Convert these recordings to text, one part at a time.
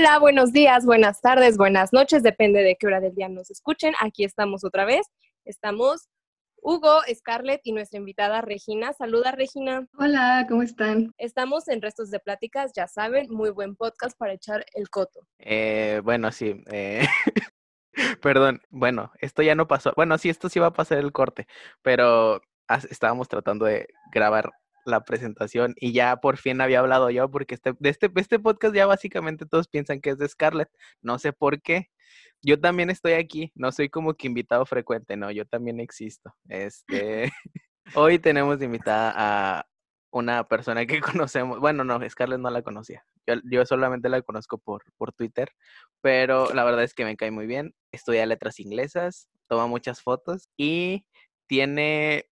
Hola, buenos días, buenas tardes, buenas noches, depende de qué hora del día nos escuchen. Aquí estamos otra vez. Estamos Hugo, Scarlett y nuestra invitada Regina. Saluda, Regina. Hola, ¿cómo están? Estamos en Restos de Pláticas, ya saben, muy buen podcast para echar el coto. Eh, bueno, sí. Eh, perdón, bueno, esto ya no pasó. Bueno, sí, esto sí va a pasar el corte, pero estábamos tratando de grabar la presentación y ya por fin había hablado yo porque este, de este, este podcast ya básicamente todos piensan que es de Scarlett. No sé por qué. Yo también estoy aquí, no soy como que invitado frecuente, no, yo también existo. Este, hoy tenemos invitada a una persona que conocemos, bueno, no, Scarlett no la conocía, yo, yo, solamente la conozco por, por Twitter, pero la verdad es que me cae muy bien, estudia letras inglesas, toma muchas fotos y tiene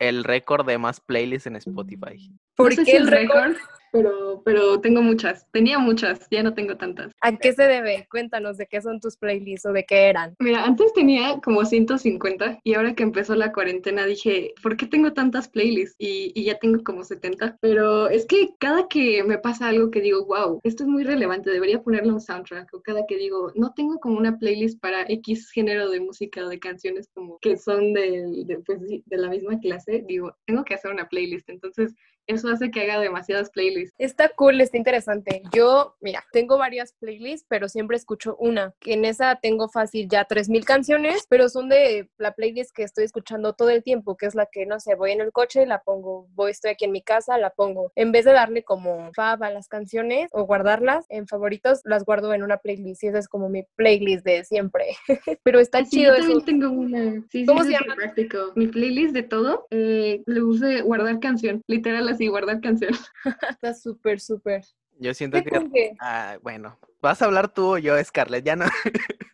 el récord de más playlists en Spotify. ¿Por qué el récord? pero, pero tengo muchas. Tenía muchas, ya no tengo tantas. ¿A qué se debe? Cuéntanos de qué son tus playlists o de qué eran. Mira, antes tenía como 150 y ahora que empezó la cuarentena dije, ¿por qué tengo tantas playlists? Y, y ya tengo como 70. Pero es que cada que me pasa algo que digo, wow, esto es muy relevante, debería ponerle un soundtrack. O cada que digo, no tengo como una playlist para X género de música o de canciones como que son de, de, pues, de la misma clase, digo, tengo que hacer una playlist. Entonces, eso hace que haga demasiadas playlists. Está cool, está interesante. Yo, mira, tengo varias playlists, pero siempre escucho una, en esa tengo fácil ya 3.000 canciones, pero son de la playlist que estoy escuchando todo el tiempo, que es la que, no sé, voy en el coche, la pongo, voy, estoy aquí en mi casa, la pongo. En vez de darle como fab a las canciones o guardarlas en favoritos, las guardo en una playlist y esa es como mi playlist de siempre. pero está chido yo también tengo una. Sí, ¿Cómo se llama? Práctico. Mi playlist de todo, eh, le use guardar canción, literal y guardar canción. Está súper, súper. Yo siento que... Ah, bueno, vas a hablar tú o yo, Scarlett, ya no...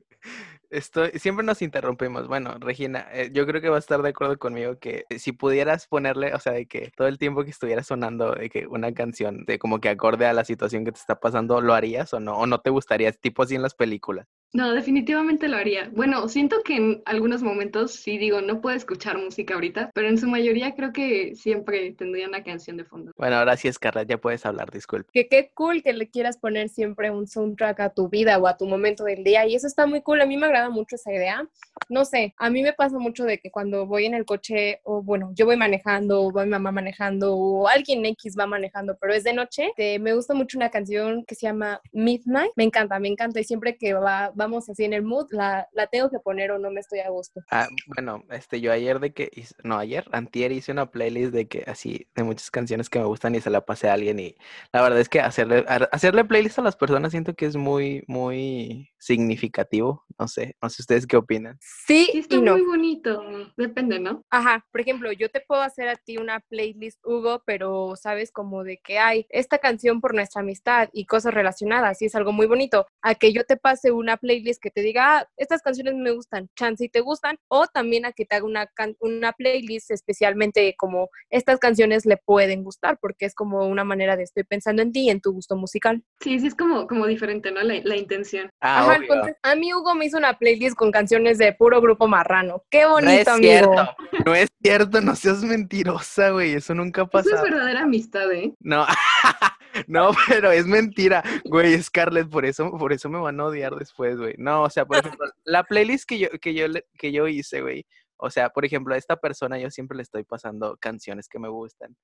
Estoy, siempre nos interrumpimos. Bueno, Regina, eh, yo creo que vas a estar de acuerdo conmigo que si pudieras ponerle, o sea, de que todo el tiempo que estuviera sonando de que una canción de como que acorde a la situación que te está pasando, ¿lo harías o no? ¿O no te gustaría, tipo así en las películas? No, definitivamente lo haría. Bueno, siento que en algunos momentos sí digo, no puedo escuchar música ahorita, pero en su mayoría creo que siempre tendría una canción de fondo. Bueno, ahora sí, Scarlett, ya puedes hablar, disculpe. Que qué cool que le quieras poner siempre un soundtrack a tu vida o a tu momento del día, y eso está muy cool. A mí me agrada mucho esa idea. No sé, a mí me pasa mucho de que cuando voy en el coche, o bueno, yo voy manejando, o va mi mamá manejando, o alguien X va manejando, pero es de noche, me gusta mucho una canción que se llama Midnight. Me encanta, me encanta, y siempre que va vamos así en el mood, la, la tengo que poner o no me estoy a gusto. Ah, bueno, este, yo ayer de que, no, ayer, antier hice una playlist de que así, de muchas canciones que me gustan y se la pasé a alguien y la verdad es que hacerle, hacerle playlist a las personas siento que es muy, muy significativo, no sé, no sé ustedes qué opinan. Sí, sí está muy bonito, depende, ¿no? Ajá, por ejemplo, yo te puedo hacer a ti una playlist, Hugo, pero sabes como de que hay esta canción por nuestra amistad y cosas relacionadas, y es algo muy bonito, a que yo te pase una playlist que te diga, ah, estas canciones me gustan, chance y te gustan, o también a que te haga una, una playlist especialmente como estas canciones le pueden gustar, porque es como una manera de estoy pensando en ti y en tu gusto musical. Sí, sí, es como, como diferente, ¿no? La, la intención. Ah, Ajá, a mí Hugo me hizo una playlist con canciones de puro grupo marrano. Qué bonito, no es amigo. Cierto. No es cierto, no seas mentirosa, güey, eso nunca ha pasado. Eso es verdadera amistad, ¿eh? No. No, pero es mentira, güey, Scarlett, por eso, por eso me van a odiar después, güey. No, o sea, por ejemplo, la playlist que yo, que yo, que yo hice, güey, o sea, por ejemplo, a esta persona yo siempre le estoy pasando canciones que me gustan,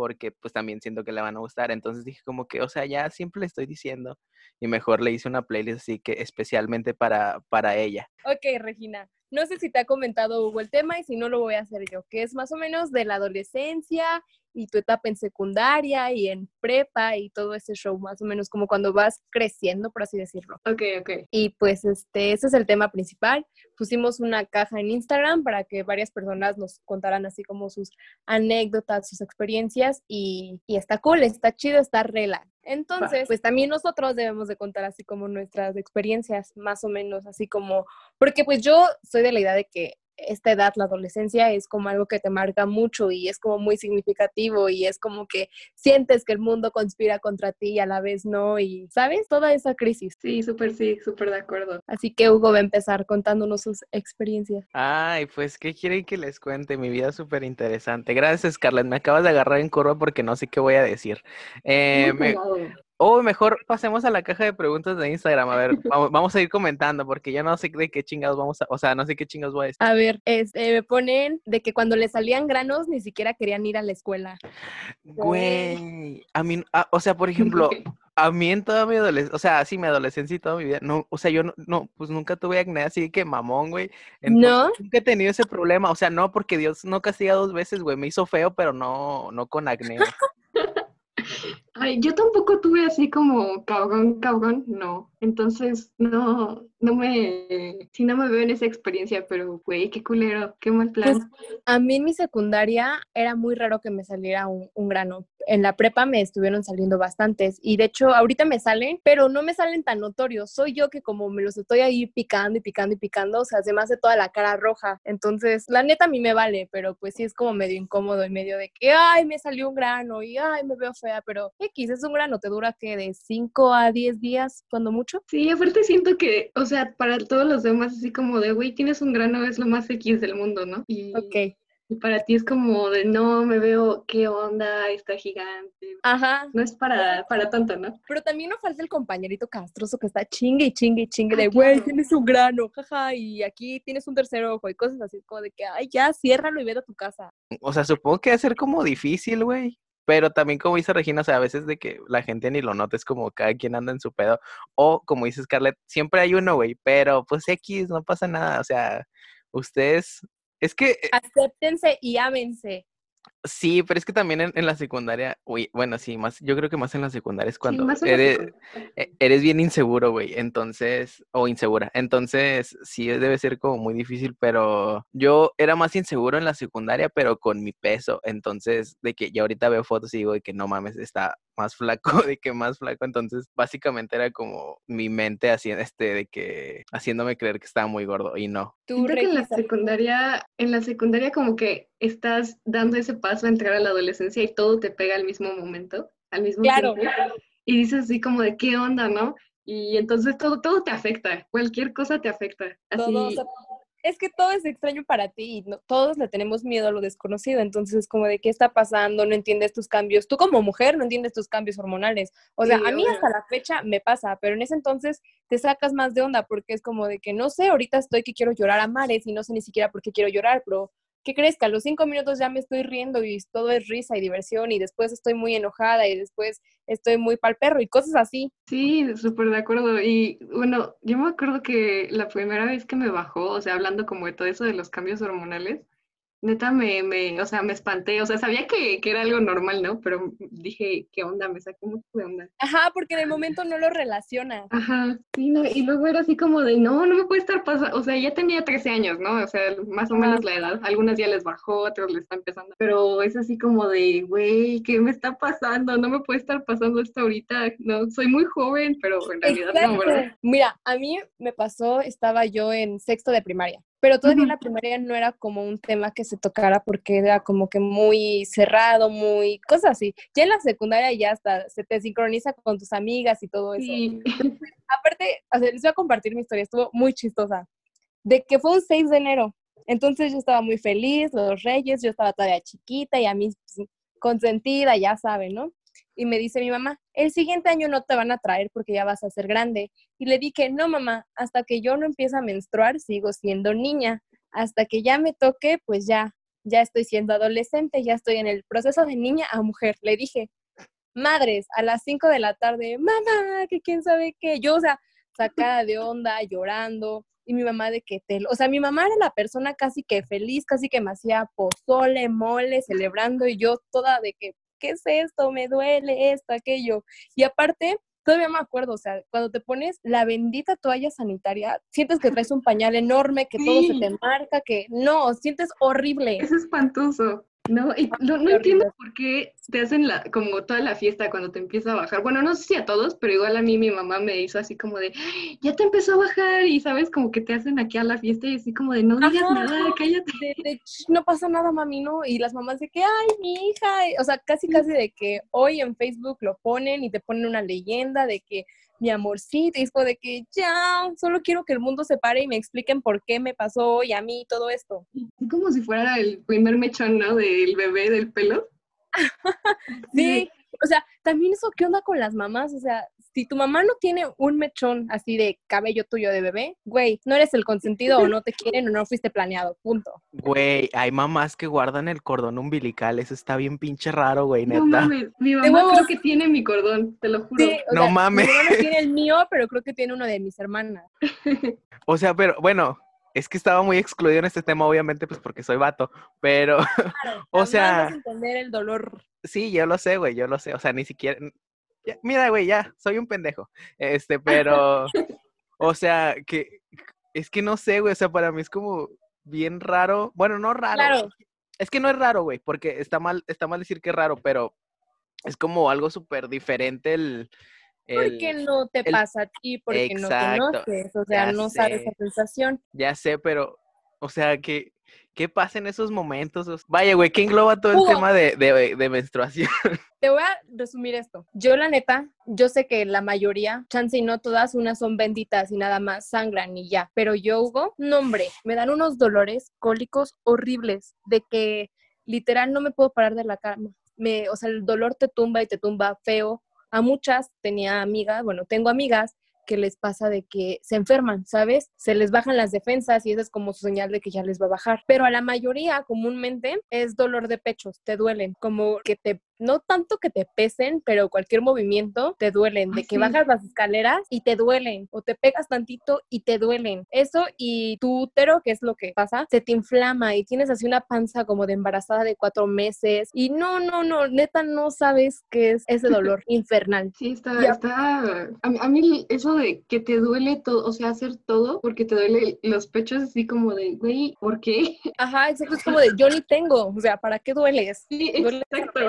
porque pues también siento que le van a gustar. Entonces dije como que, o sea, ya siempre le estoy diciendo y mejor le hice una playlist así que especialmente para, para ella. Ok, Regina, no sé si te ha comentado Hugo el tema y si no lo voy a hacer yo, que es más o menos de la adolescencia y tu etapa en secundaria y en prepa y todo ese show, más o menos como cuando vas creciendo, por así decirlo. Ok, ok. Y pues este, ese es el tema principal. Pusimos una caja en Instagram para que varias personas nos contaran así como sus anécdotas, sus experiencias y, y está cool, está chido, está rela. Entonces, pues también nosotros debemos de contar así como nuestras experiencias, más o menos, así como, porque pues yo soy de la idea de que esta edad, la adolescencia, es como algo que te marca mucho y es como muy significativo y es como que sientes que el mundo conspira contra ti y a la vez no y, ¿sabes? Toda esa crisis. Sí, súper, sí, súper de acuerdo. Así que Hugo va a empezar contándonos sus experiencias. Ay, pues, ¿qué quieren que les cuente? Mi vida es súper interesante. Gracias, Scarlett. Me acabas de agarrar en curva porque no sé qué voy a decir. Eh, O mejor pasemos a la caja de preguntas de Instagram. A ver, vamos, vamos a ir comentando porque yo no sé de qué chingados vamos a, o sea, no sé qué chingados voy a decir. A ver, este, me ponen de que cuando les salían granos ni siquiera querían ir a la escuela. Güey, a mí, o sea, por ejemplo, a mí en toda mi adolescencia, o sea, sí, mi adolescencia y toda mi vida, no, o sea, yo no, no, pues nunca tuve acné así que mamón, güey. Entonces, ¿No? Nunca he tenido ese problema, o sea, no, porque Dios no castiga dos veces, güey, me hizo feo, pero no, no con acné. Ay, yo tampoco tuve así como cabrón, cabrón, no. Entonces, no, no me, sí no me veo en esa experiencia, pero güey, qué culero, qué mal Pues plan. a mí en mi secundaria era muy raro que me saliera un, un grano. En la prepa me estuvieron saliendo bastantes y de hecho ahorita me salen, pero no me salen tan notorios. Soy yo que como me los estoy ahí picando y picando y picando, o sea, se me hace toda la cara roja. Entonces, la neta a mí me vale, pero pues sí es como medio incómodo y medio de que, ay, me salió un grano y ay, me veo fea, pero X, es un grano, te dura que de 5 a 10 días, cuando mucho. Sí, aparte siento que, o sea, para todos los demás, así como de, güey, tienes un grano, es lo más X del mundo, ¿no? Y, Ok. Y para ti es como de, no, me veo, qué onda, está gigante. Ajá. No es para, para tanto, ¿no? Pero también no falta el compañerito castroso que está chingue y chingue y chingue Ah, de, güey, claro. tienes un grano, jaja, y aquí tienes un tercer ojo y cosas así, como de que, ay, ya, ciérralo y vete a tu casa. O sea, supongo que va a ser como difícil, güey. Pero también, como dice Regina, o sea, a veces de que la gente ni lo nota, es como cada quien anda en su pedo. O, como dice Scarlett, siempre hay uno, güey, pero pues X, no pasa nada. O sea, ustedes, es que eh, Acéptense y ámense. Sí, pero es que también en, en la secundaria, uy, bueno, sí, más, yo creo que más en la secundaria es cuando eres, secundaria. e- eres bien inseguro, güey, entonces, o insegura, entonces sí debe ser como muy difícil, pero yo era más inseguro en la secundaria, pero con mi peso, entonces, de que ya ahorita veo fotos y digo de que no mames, está más flaco, de que más flaco, entonces, básicamente era como mi mente haciendo, este, de que, haciéndome creer que estaba muy gordo, y no. Tú, que en la secundaria, en la secundaria como que estás dando ese paso a entrar a la adolescencia y todo te pega al mismo momento, al mismo Claro. tiempo. Y dices así como de qué onda, ¿no? Y entonces todo, todo te afecta, cualquier cosa te afecta. Así, todo, o sea, es que todo es extraño para ti y no- todos le tenemos miedo a lo desconocido, entonces es como de qué está pasando, no entiendes tus cambios, tú como mujer no entiendes tus cambios hormonales, o sea, Sí, a mí hasta la fecha me pasa, pero en ese entonces te sacas más de onda porque es como de que no sé, ahorita estoy que quiero llorar a mares y no sé ni siquiera por qué quiero llorar, pero ¿qué crees? Que a los cinco minutos ya me estoy riendo y todo es risa y diversión y después estoy muy enojada y después estoy muy pal perro y cosas así. Sí, súper de acuerdo. Y bueno, yo me acuerdo que la primera vez que me bajó, o sea, hablando como de todo eso de los cambios hormonales, neta me, me, o sea, me espanté. O sea, sabía que, que era algo normal, ¿no? Pero dije, ¿qué onda? Me sacó mucho de onda. Ajá, porque en el momento no lo relacionas. Ajá, sí, no, y luego era así como de, no, no me puede estar pasando, o sea, ya tenía 13 años, ¿no? O sea, más o menos la edad, algunas ya les bajó, otros les está empezando, pero es así como de, güey, ¿qué me está pasando? No me puede estar pasando esto ahorita, no, soy muy joven, pero en realidad no, ¿verdad? Mira, a mí me pasó, estaba yo en sexto de primaria, pero todavía en Ujú. la primaria no era como un tema que se tocara porque era como que muy cerrado, muy cosas así. Ya en la secundaria ya hasta se te sincroniza con tus amigas y todo eso. Sí, Aparte, o sea, les voy a compartir mi historia, estuvo muy chistosa, de que fue un 6 de enero. Entonces yo estaba muy feliz, los reyes, yo estaba todavía chiquita y a mí pues, consentida, ya saben, ¿no? Y me dice mi mamá, el siguiente año no te van a traer porque ya vas a ser grande. Y le dije, no, mamá, hasta que yo no empiece a menstruar, sigo siendo niña. Hasta que ya me toque, pues ya, ya estoy siendo adolescente, ya estoy en el proceso de niña a mujer. Le dije, madres, a las 5 de la tarde, mamá, que quién sabe qué. Yo, o sea, sacada de onda, llorando. Y mi mamá de que te... O sea, mi mamá era la persona casi que feliz, casi que me hacía pozole, mole, celebrando. Y yo toda de que, ¿qué es esto? Me duele esto, aquello. Y aparte, todavía me acuerdo, o sea, cuando te pones la bendita toalla sanitaria, sientes que traes un pañal enorme, que todo se te marca, que no, sientes horrible. es espantoso. No, y no, no Qué entiendo por qué te hacen la, como toda la fiesta cuando te empieza a bajar. Bueno, no sé si a todos, pero igual a mí mi mamá me hizo así como de, ya te empezó a bajar y sabes, como que te hacen aquí a la fiesta y así como de, no digas Ajá. nada, cállate. de, de, "Ch, no pasa nada, mami, ¿no? Y las mamás de que, ay, mi hija, o sea, casi, casi de que hoy en Facebook lo ponen y te ponen una leyenda de que mi amorcito, y es como de que ya, solo quiero que el mundo se pare y me expliquen por qué me pasó hoy a mí todo esto. Es como si fuera el primer mechón, ¿no? Del bebé, del pelo. Sí, o sea, también eso, ¿qué onda con las mamás? O sea, si tu mamá no tiene un mechón así de cabello tuyo de bebé, güey, no eres el consentido o no te quieren o no fuiste planeado, punto. Güey, hay mamás que guardan el cordón umbilical, eso está bien pinche raro, güey, neta. No mames, mi mamá creo que tiene mi cordón, te lo juro. Sí, o No sea, mames. Mi hermano tiene el mío, pero creo que tiene uno de mis hermanas. O sea, pero bueno, es que estaba muy excluido en este tema, obviamente, pues porque soy vato, pero Claro, O sea- entender el dolor. sí, yo lo sé, güey, yo lo sé, o sea, ni siquiera... ya, mira, güey, ya, soy un pendejo, este, pero, o sea, que es que no sé, güey, o sea, para mí es como bien raro, bueno, no raro, Claro. es que no es raro, güey, porque está mal, está mal decir que es raro, pero es como algo súper diferente el... Porque el- no te el- pasa a ti, porque Exacto, no conoces, o sea, ya no sabes esa sensación. Ya sé, pero, o sea, que... ¿Qué pasa en esos momentos? Vaya, güey, ¿qué engloba todo el Hugo. tema de, de, de menstruación? Te voy a resumir esto. Yo, la neta, yo sé que la mayoría, chance y no todas, unas son benditas y nada más sangran y ya. Pero yo, Hugo, no, hombre, me dan unos dolores cólicos horribles de que literal no me puedo parar de la cama. Me, o sea, el dolor te tumba y te tumba feo. A muchas tenía amigas, bueno, tengo amigas que les pasa de que se enferman, ¿sabes? Se les bajan las defensas y esa es como su señal de que ya les va a bajar. Pero a la mayoría comúnmente es dolor de pechos, te duelen, como que te, no tanto que te pesen, pero cualquier movimiento te duelen, de Ah, que bajas las escaleras y te duelen, o te pegas tantito y te duelen. Eso y tu útero, que es lo que pasa, se te inflama y tienes así una panza como de embarazada de cuatro meses y no, no, no, neta no sabes qué es ese dolor infernal. Sí, está, Ya. está, a, mí- a mí eso de que te duele todo, o sea, hacer todo, porque te duele los pechos así como de, güey, ¿por qué? Ajá, exacto, es como de yo ni tengo, o sea, ¿para qué dueles? Sí, exacto.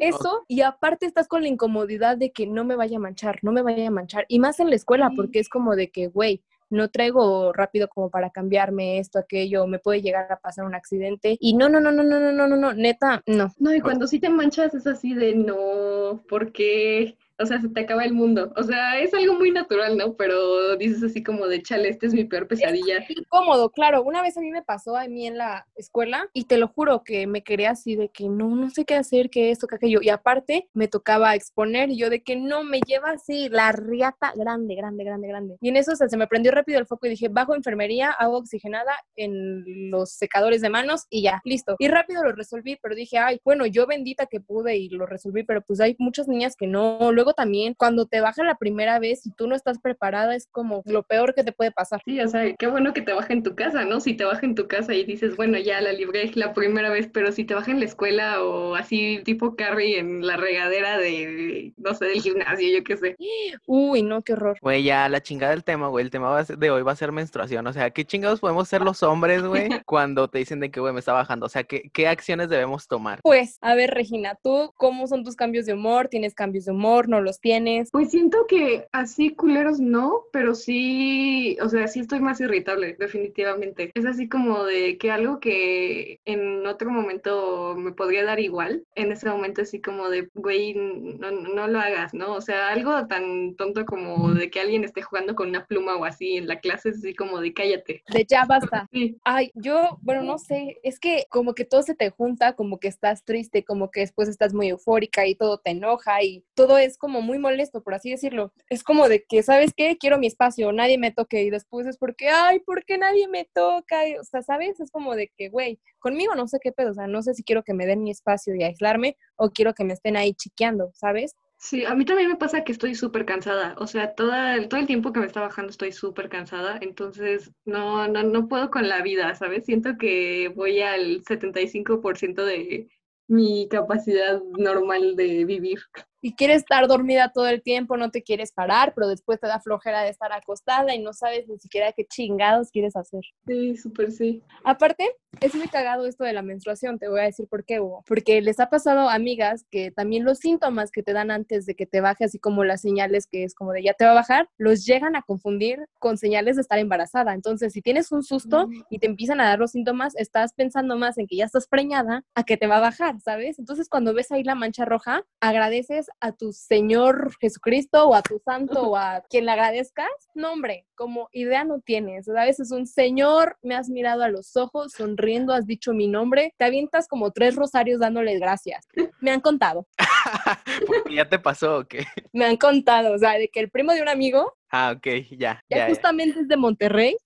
Eso, y aparte estás con la incomodidad de que no me vaya a manchar, no me vaya a manchar. Y más en la escuela, porque es como de que, güey, no traigo rápido como para cambiarme esto, aquello, me puede llegar a pasar un accidente. Y no, no, no, no, no, no, no, no, no, neta, no. No, y cuando sí te manchas es así de, no, ¿por qué? O sea, se te acaba el mundo. O sea, es algo muy natural, ¿no? Pero dices así como de, chale, esta es mi peor pesadilla. Incómodo, claro. Una vez a mí me pasó a mí en la escuela y te lo juro que me quería así de que no, no sé qué hacer, que esto, que aquello. Y aparte me tocaba exponer y yo de que no, me lleva así la riata grande, grande, grande, grande. Y en eso o sea, se me prendió rápido el foco y dije, bajo enfermería, agua oxigenada en los secadores de manos y ya, listo. Y rápido lo resolví, pero dije, ay, bueno, yo bendita que pude y lo resolví, pero pues hay muchas niñas que no. Luego también, cuando te baja la primera vez y tú no estás preparada, es como lo peor que te puede pasar. Sí, o sea, qué bueno que te baja en tu casa, ¿no? Si te baja en tu casa y dices, bueno, ya la libré la primera vez, pero si te baja en la escuela o así tipo Carrie en la regadera de, no sé, del gimnasio, yo qué sé. Uy, no, qué horror. Güey, ya la chingada del tema, güey. El tema va a ser- de hoy va a ser menstruación. O sea, ¿qué chingados podemos ser los hombres, güey, cuando te dicen de que, güey, me está bajando? O sea, ¿qué, qué acciones debemos tomar? Pues, a ver, Regina, ¿tú cómo son tus cambios de humor? ¿Tienes cambios de humor? ¿No los tienes? Pues siento que así culeros no, pero sí, o sea, sí estoy más irritable, definitivamente. Es así como de que algo que en otro momento me podría dar igual, en ese momento así como de, güey, no, no lo hagas, ¿no? O sea, algo tan tonto como de que alguien esté jugando con una pluma o así en la clase, es así como de cállate. De ya basta. Sí, Ay, yo, bueno, no sé, es que como que todo se te junta, como que estás triste, como que después estás muy eufórica y todo te enoja y todo es como muy molesto, por así decirlo. Es como de que, ¿sabes qué? Quiero mi espacio, nadie me toque y después es porque, ay, ¿por qué nadie me toca? O sea, ¿sabes? Es como de que, güey, conmigo no sé qué pedo, o sea, no sé si quiero que me den mi espacio y aislarme o quiero que me estén ahí chiqueando, ¿sabes? Sí, a mí también me pasa que estoy súper cansada, o sea, toda, todo el tiempo que me está bajando estoy súper cansada, entonces no, no, no puedo con la vida, ¿sabes? Siento que voy al 75% de mi capacidad normal de vivir. Y quieres estar dormida todo el tiempo, no te quieres parar, pero después te da flojera de estar acostada y no sabes ni siquiera qué chingados quieres hacer. Sí, súper sí. Aparte, es muy cagado esto de la menstruación, te voy a decir por qué, Hugo. Porque les ha pasado a amigas que también los síntomas que te dan antes de que te baje, así como las señales que es como de ya te va a bajar, los llegan a confundir con señales de estar embarazada. Entonces, si tienes un susto Mm. y te empiezan a dar los síntomas, estás pensando más en que ya estás preñada a que te va a bajar, ¿sabes? Entonces, cuando ves ahí la mancha roja, agradeces a tu Señor Jesucristo o a tu santo o a quien le agradezcas. No, hombre, como idea no tienes. ¿Sabes? Es un Señor, me has mirado a los ojos, sonriendo, has dicho mi nombre, te avientas como tres rosarios dándoles gracias. Me han contado. Porque ya te pasó, ¿o qué? Me han contado, o sea, de que el primo de un amigo, Ah, ok, ya, ya, ya. ya. justamente es de Monterrey.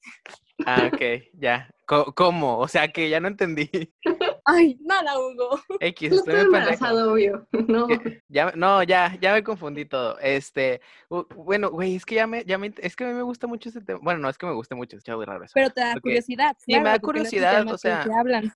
Ah, ok, ya. ¿Cómo? O sea que ya no entendí. Ay, nada, Hugo. X, No estoy embarazado, obvio. No. Ya, no, ya, ya me confundí todo. Este, bueno, güey, es que ya me, ya me, es que a mí me gusta mucho ese tema. Bueno, no es que me guste mucho, es muy raro eso. Pero te da Porque- curiosidad. sí, me da no curiosidad, o sea.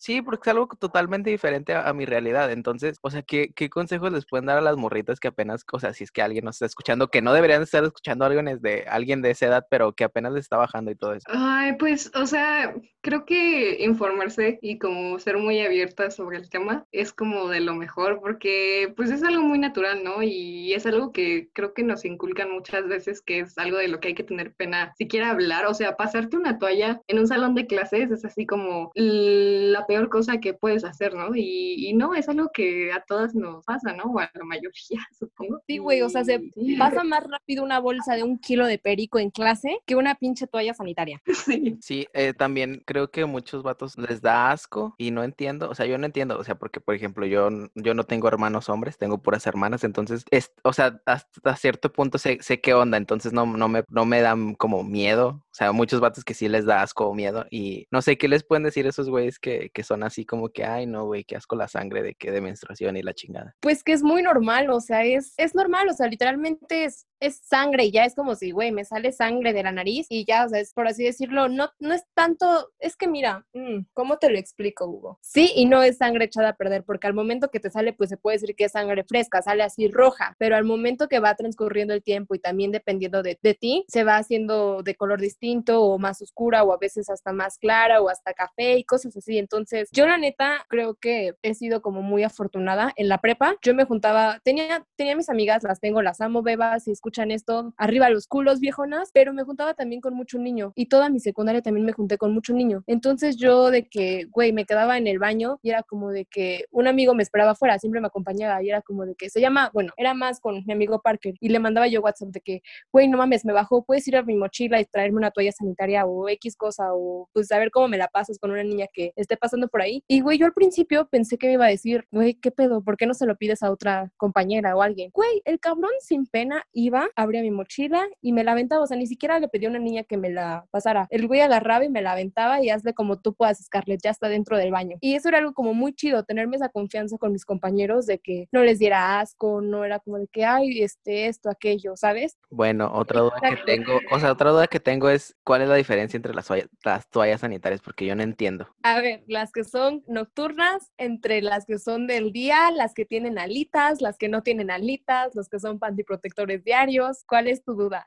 Sí, porque es algo totalmente diferente a, a mi realidad. Entonces, o sea, ¿qué, ¿qué consejos les pueden dar a las morritas que apenas, o sea, si es que alguien nos está escuchando, que no deberían estar escuchando a alguien de, alguien de esa edad, pero que apenas les está bajando y todo eso? Ay, pues, o sea, creo que informarse y como ser muy abierta sobre el tema es como de lo mejor, porque pues es algo muy natural, ¿no? Y es algo que creo que nos inculcan muchas veces que es algo de lo que hay que tener pena siquiera hablar, o sea, pasarte una toalla en un salón de clases es así como la peor cosa que puedes hacer, ¿no? Y, y no, es algo que a todas nos pasa, ¿no? O a la mayoría, supongo. Sí, güey, o sea, se pasa más rápido una bolsa de un kilo de perico en clase que una pinche toalla sanitaria. Sí. Sí, eh, también creo que muchos vatos les da asco y no entiendo, o sea, yo no entiendo, o sea, porque, por ejemplo, yo, yo no tengo hermanos hombres, tengo puras hermanas, entonces, es, o sea, hasta cierto punto sé, sé qué onda, entonces no, no, me, no me dan como miedo, o sea, muchos vatos que sí les da asco o miedo y no sé qué les pueden decir esos güeyes que, que son así como que, ay, no, güey, qué asco la sangre de que de menstruación y la chingada. Pues que es muy normal, o sea, es, es normal, o sea, literalmente es, es sangre y ya es como si, güey, me sale sangre de la nariz y ya, o sea, es por así decirlo, no, no es tanto, es que mira, mm, ¿cómo te lo explico, Hugo? Sí y no es sangre echada a perder, porque al momento que te sale, pues se puede decir que es sangre fresca, sale así roja, pero al momento que va transcurriendo el tiempo y también dependiendo de, de ti, se va haciendo de color distinto o más oscura o a veces hasta más clara o hasta café y cosas así. Entonces, yo la neta creo que he sido como muy afortunada en la prepa. Yo me juntaba, tenía, tenía mis amigas, las tengo, las amo, bebas, si escuchan esto, arriba los culos, viejonas, pero me juntaba también con mucho niño y toda mi secundaria también me junté con mucho niño. Entonces yo de que, güey, me quedaba en el baño y era como de que un amigo me esperaba afuera, siempre me acompañaba y era como de que se llama, bueno, era más con mi amigo Parker y le mandaba yo WhatsApp de que, güey, no mames, me bajó, puedes ir a mi mochila y traerme una toalla sanitaria o X cosa o pues a ver cómo me la pasas con una niña que esté pasando por ahí. Y güey, yo al principio pensé que me iba a decir, güey, ¿qué pedo? ¿Por qué no se lo pides a otra compañera o alguien? Güey, el cabrón sin pena iba, abría mi mochila y me la aventaba, o sea, ni siquiera le pedí a una niña que me la pasara. El güey agarraba y me la aventaba y hazle como tú puedas, Scarlett, ya está dentro del baño. Y eso era algo como muy chido, tenerme esa confianza con mis compañeros de que no les diera asco, no era como de que, ay, este, esto, aquello, ¿sabes? Bueno, otra duda que Exacto. tengo, o sea, otra duda que tengo es, ¿cuál es la diferencia entre las, toalla- las toallas sanitarias? Porque yo no entiendo. A ver, las que son nocturnas, entre las que son del día, las que tienen alitas, las que no tienen alitas, los que son pantiprotectores diarios. ¿Cuál es tu duda?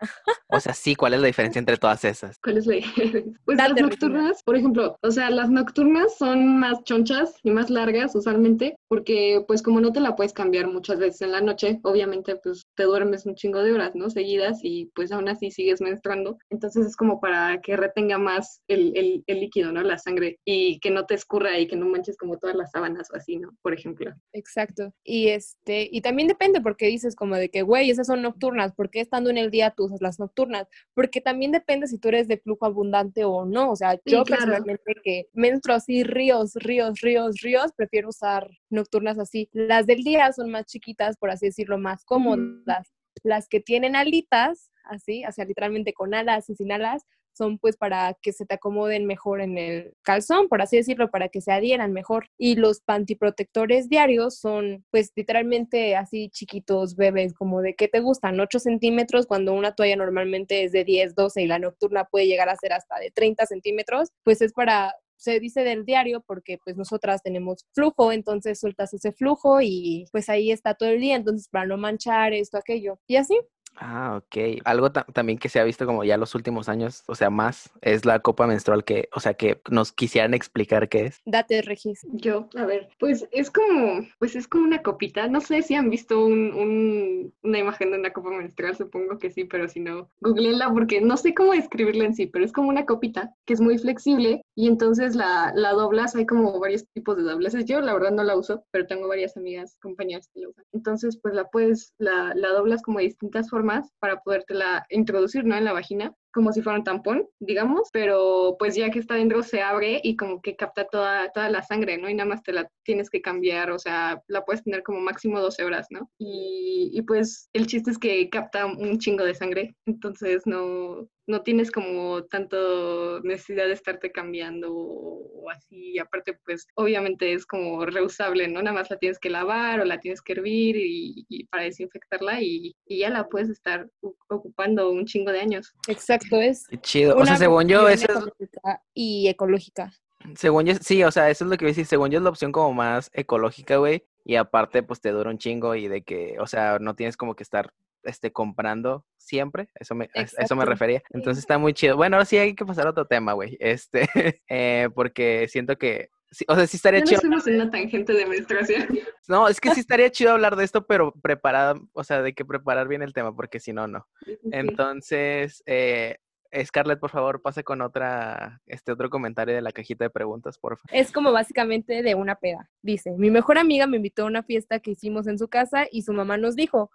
O sea, sí, ¿cuál es la diferencia entre todas esas? ¿Cuál es la diferencia? Pues Date, las nocturnas, por ejemplo, o sea, las nocturnas son más chonchas y más largas usualmente, porque pues como no te la puedes cambiar muchas veces en la noche, obviamente pues te duermes un chingo de horas, ¿no? Seguidas y pues aún así sigues menstruando. Entonces es como para que retenga más el, el, el líquido, ¿no? La sangre y que no te escurra y que no manches como todas las sábanas o así, ¿no? Por ejemplo. Exacto. Y este, y también depende porque dices como de que, güey, esas son nocturnas, ¿por qué estando en el día tú usas las nocturnas? Porque también depende si tú eres de flujo abundante o no. O sea, yo claro. personalmente que menstruo así ríos, ríos, ríos, ríos, prefiero usar nocturnas así. Las del día son más chiquitas, por así decirlo, más cómodas. Las que tienen alitas, así, o sea, literalmente con alas y sin alas, son pues para que se te acomoden mejor en el calzón, por así decirlo, para que se adhieran mejor. Y los pantiprotectores diarios son pues literalmente así chiquitos, bebés, como de que te gustan, 8 centímetros, cuando una toalla normalmente es de 10, 12 y la nocturna puede llegar a ser hasta de 30 centímetros, pues es para se dice del diario porque pues nosotras tenemos flujo, entonces sueltas ese flujo y pues ahí está todo el día, entonces para no manchar esto, aquello. Y así, Ah, ok. Algo ta- también que se ha visto como ya los últimos años, o sea, más, es la copa menstrual que, o sea, que nos quisieran explicar qué es. date Regis. Yo, a ver, pues es como, pues es como una copita. No sé si han visto un, un- una imagen de una copa menstrual, supongo que sí, pero si no, googleenla porque no sé cómo describirla en sí, pero es como una copita que es muy flexible y entonces la, la doblas, hay como varios tipos de dobleces. Yo la verdad no la uso, pero tengo varias amigas, compañeras que la usan. Entonces, pues la puedes, la, la doblas como de distintas formas para podértela introducir, ¿no? En la vagina como si fuera un tampón, digamos, pero pues ya que está dentro se abre y como que capta toda, toda la sangre, ¿no? Y nada más te la tienes que cambiar, o sea, la puedes tener como máximo 12 horas, ¿no? Y, y pues el chiste es que capta un chingo de sangre, entonces no, no tienes como tanto necesidad de estarte cambiando o, así. aparte, pues obviamente es como reusable, ¿no? Nada más la tienes que lavar o la tienes que hervir y, para desinfectarla y, ya la puedes estar ocupando un chingo de años. Exacto, es. chido. O sea, según yo, eso es. Y ecológica. Según yo, sí, o sea, eso es lo que voy a decir. Según yo es la opción como más ecológica, güey. Y aparte, pues te dura un chingo y de que, o sea, no tienes como que estar este, comprando siempre, eso me, eso me refería. Entonces está muy chido. Bueno, ahora sí hay que pasar a otro tema, güey, este, eh, porque siento que, o sea, sí estaría chido. No en una tangente de menstruación. No, es que sí estaría chido hablar de esto, pero preparada, o sea, de que preparar bien el tema, porque si no, no. Entonces, eh, Scarlett, por favor, pase con otra, este otro comentario de la cajita de preguntas, por favor. Es como básicamente de una peda. Dice, mi mejor amiga me invitó a una fiesta que hicimos en su casa y su mamá nos dijo,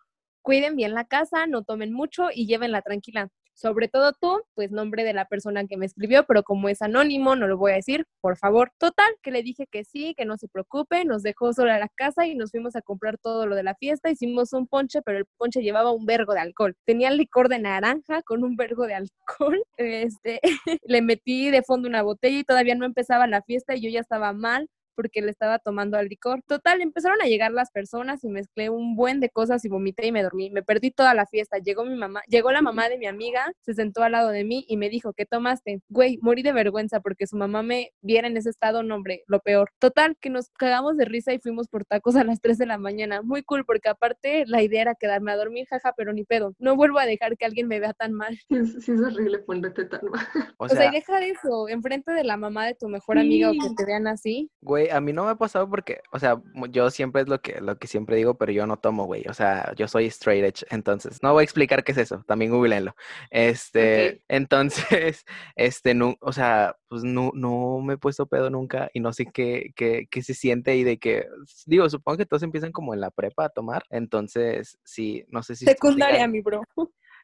cuiden bien la casa, no tomen mucho y llévenla tranquila. Sobre todo tú, pues nombre de la persona que me escribió, pero como es anónimo, no lo voy a decir, por favor. Total, que le dije que sí, que no se preocupe, nos dejó sola la casa y nos fuimos a comprar todo lo de la fiesta. Hicimos un ponche, pero el ponche llevaba un vergo de alcohol. Tenía licor de naranja con un vergo de alcohol. Este, le metí de fondo una botella y todavía no empezaba la fiesta y yo ya estaba mal porque le estaba tomando al licor. Total, empezaron a llegar las personas y mezclé un buen de cosas y vomité y me dormí. Me perdí toda la fiesta. Llegó mi mamá, llegó la mamá de mi amiga, se sentó al lado de mí y me dijo, ¿qué tomaste? Güey, morí de vergüenza porque su mamá me viera en ese estado, no hombre, lo peor. Total, que nos cagamos de risa y fuimos por tacos a las 3 de la mañana. Muy cool porque aparte la idea era quedarme a dormir, jaja, pero ni pedo. No vuelvo a dejar que alguien me vea tan mal. Sí, es horrible ponerte tan mal. O, sea, y deja eso, enfrente de la mamá de tu mejor amiga o que te vean así. Güey, a mí no me ha pasado porque, o sea, yo siempre es lo que, lo que siempre digo, pero yo no tomo, güey. O sea, yo soy straight edge, entonces no voy a explicar qué es eso, también googleenlo. Este, entonces, este, no, o sea, pues no, no me he puesto pedo nunca y no sé qué, qué, qué se siente y de que, digo, supongo que todos empiezan como en la prepa a tomar, entonces, sí, no sé si... Secundaria, mi bro.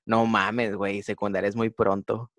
No mames, güey, secundaria es muy pronto.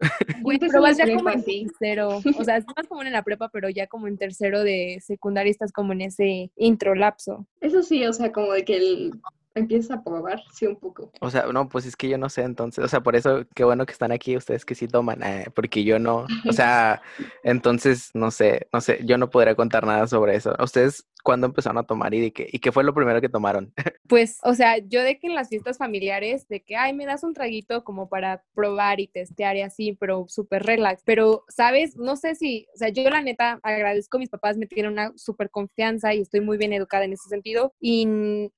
Güey, pero vas ya como en tercero. O sea, es más común en la prepa, pero ya como en tercero de secundaria estás como en ese introlapso. Eso sí, o sea, como de que el empieza a probar, sí, un poco. O sea, no, pues es que yo no sé, entonces, o sea, por eso, qué bueno que están aquí ustedes que sí toman, eh, porque yo no, o sea, entonces, no sé, no sé, yo no podría contar nada sobre eso. ¿Ustedes cuándo empezaron a tomar y de qué, y qué fue lo primero que tomaron? Pues, o sea, yo de que en las fiestas familiares, de que, ay, me das un traguito como para probar y testear y así, pero súper relax. Pero, ¿sabes? No sé si, o sea, yo la neta agradezco a mis papás, me tienen una súper confianza y estoy muy bien educada en ese sentido. Y,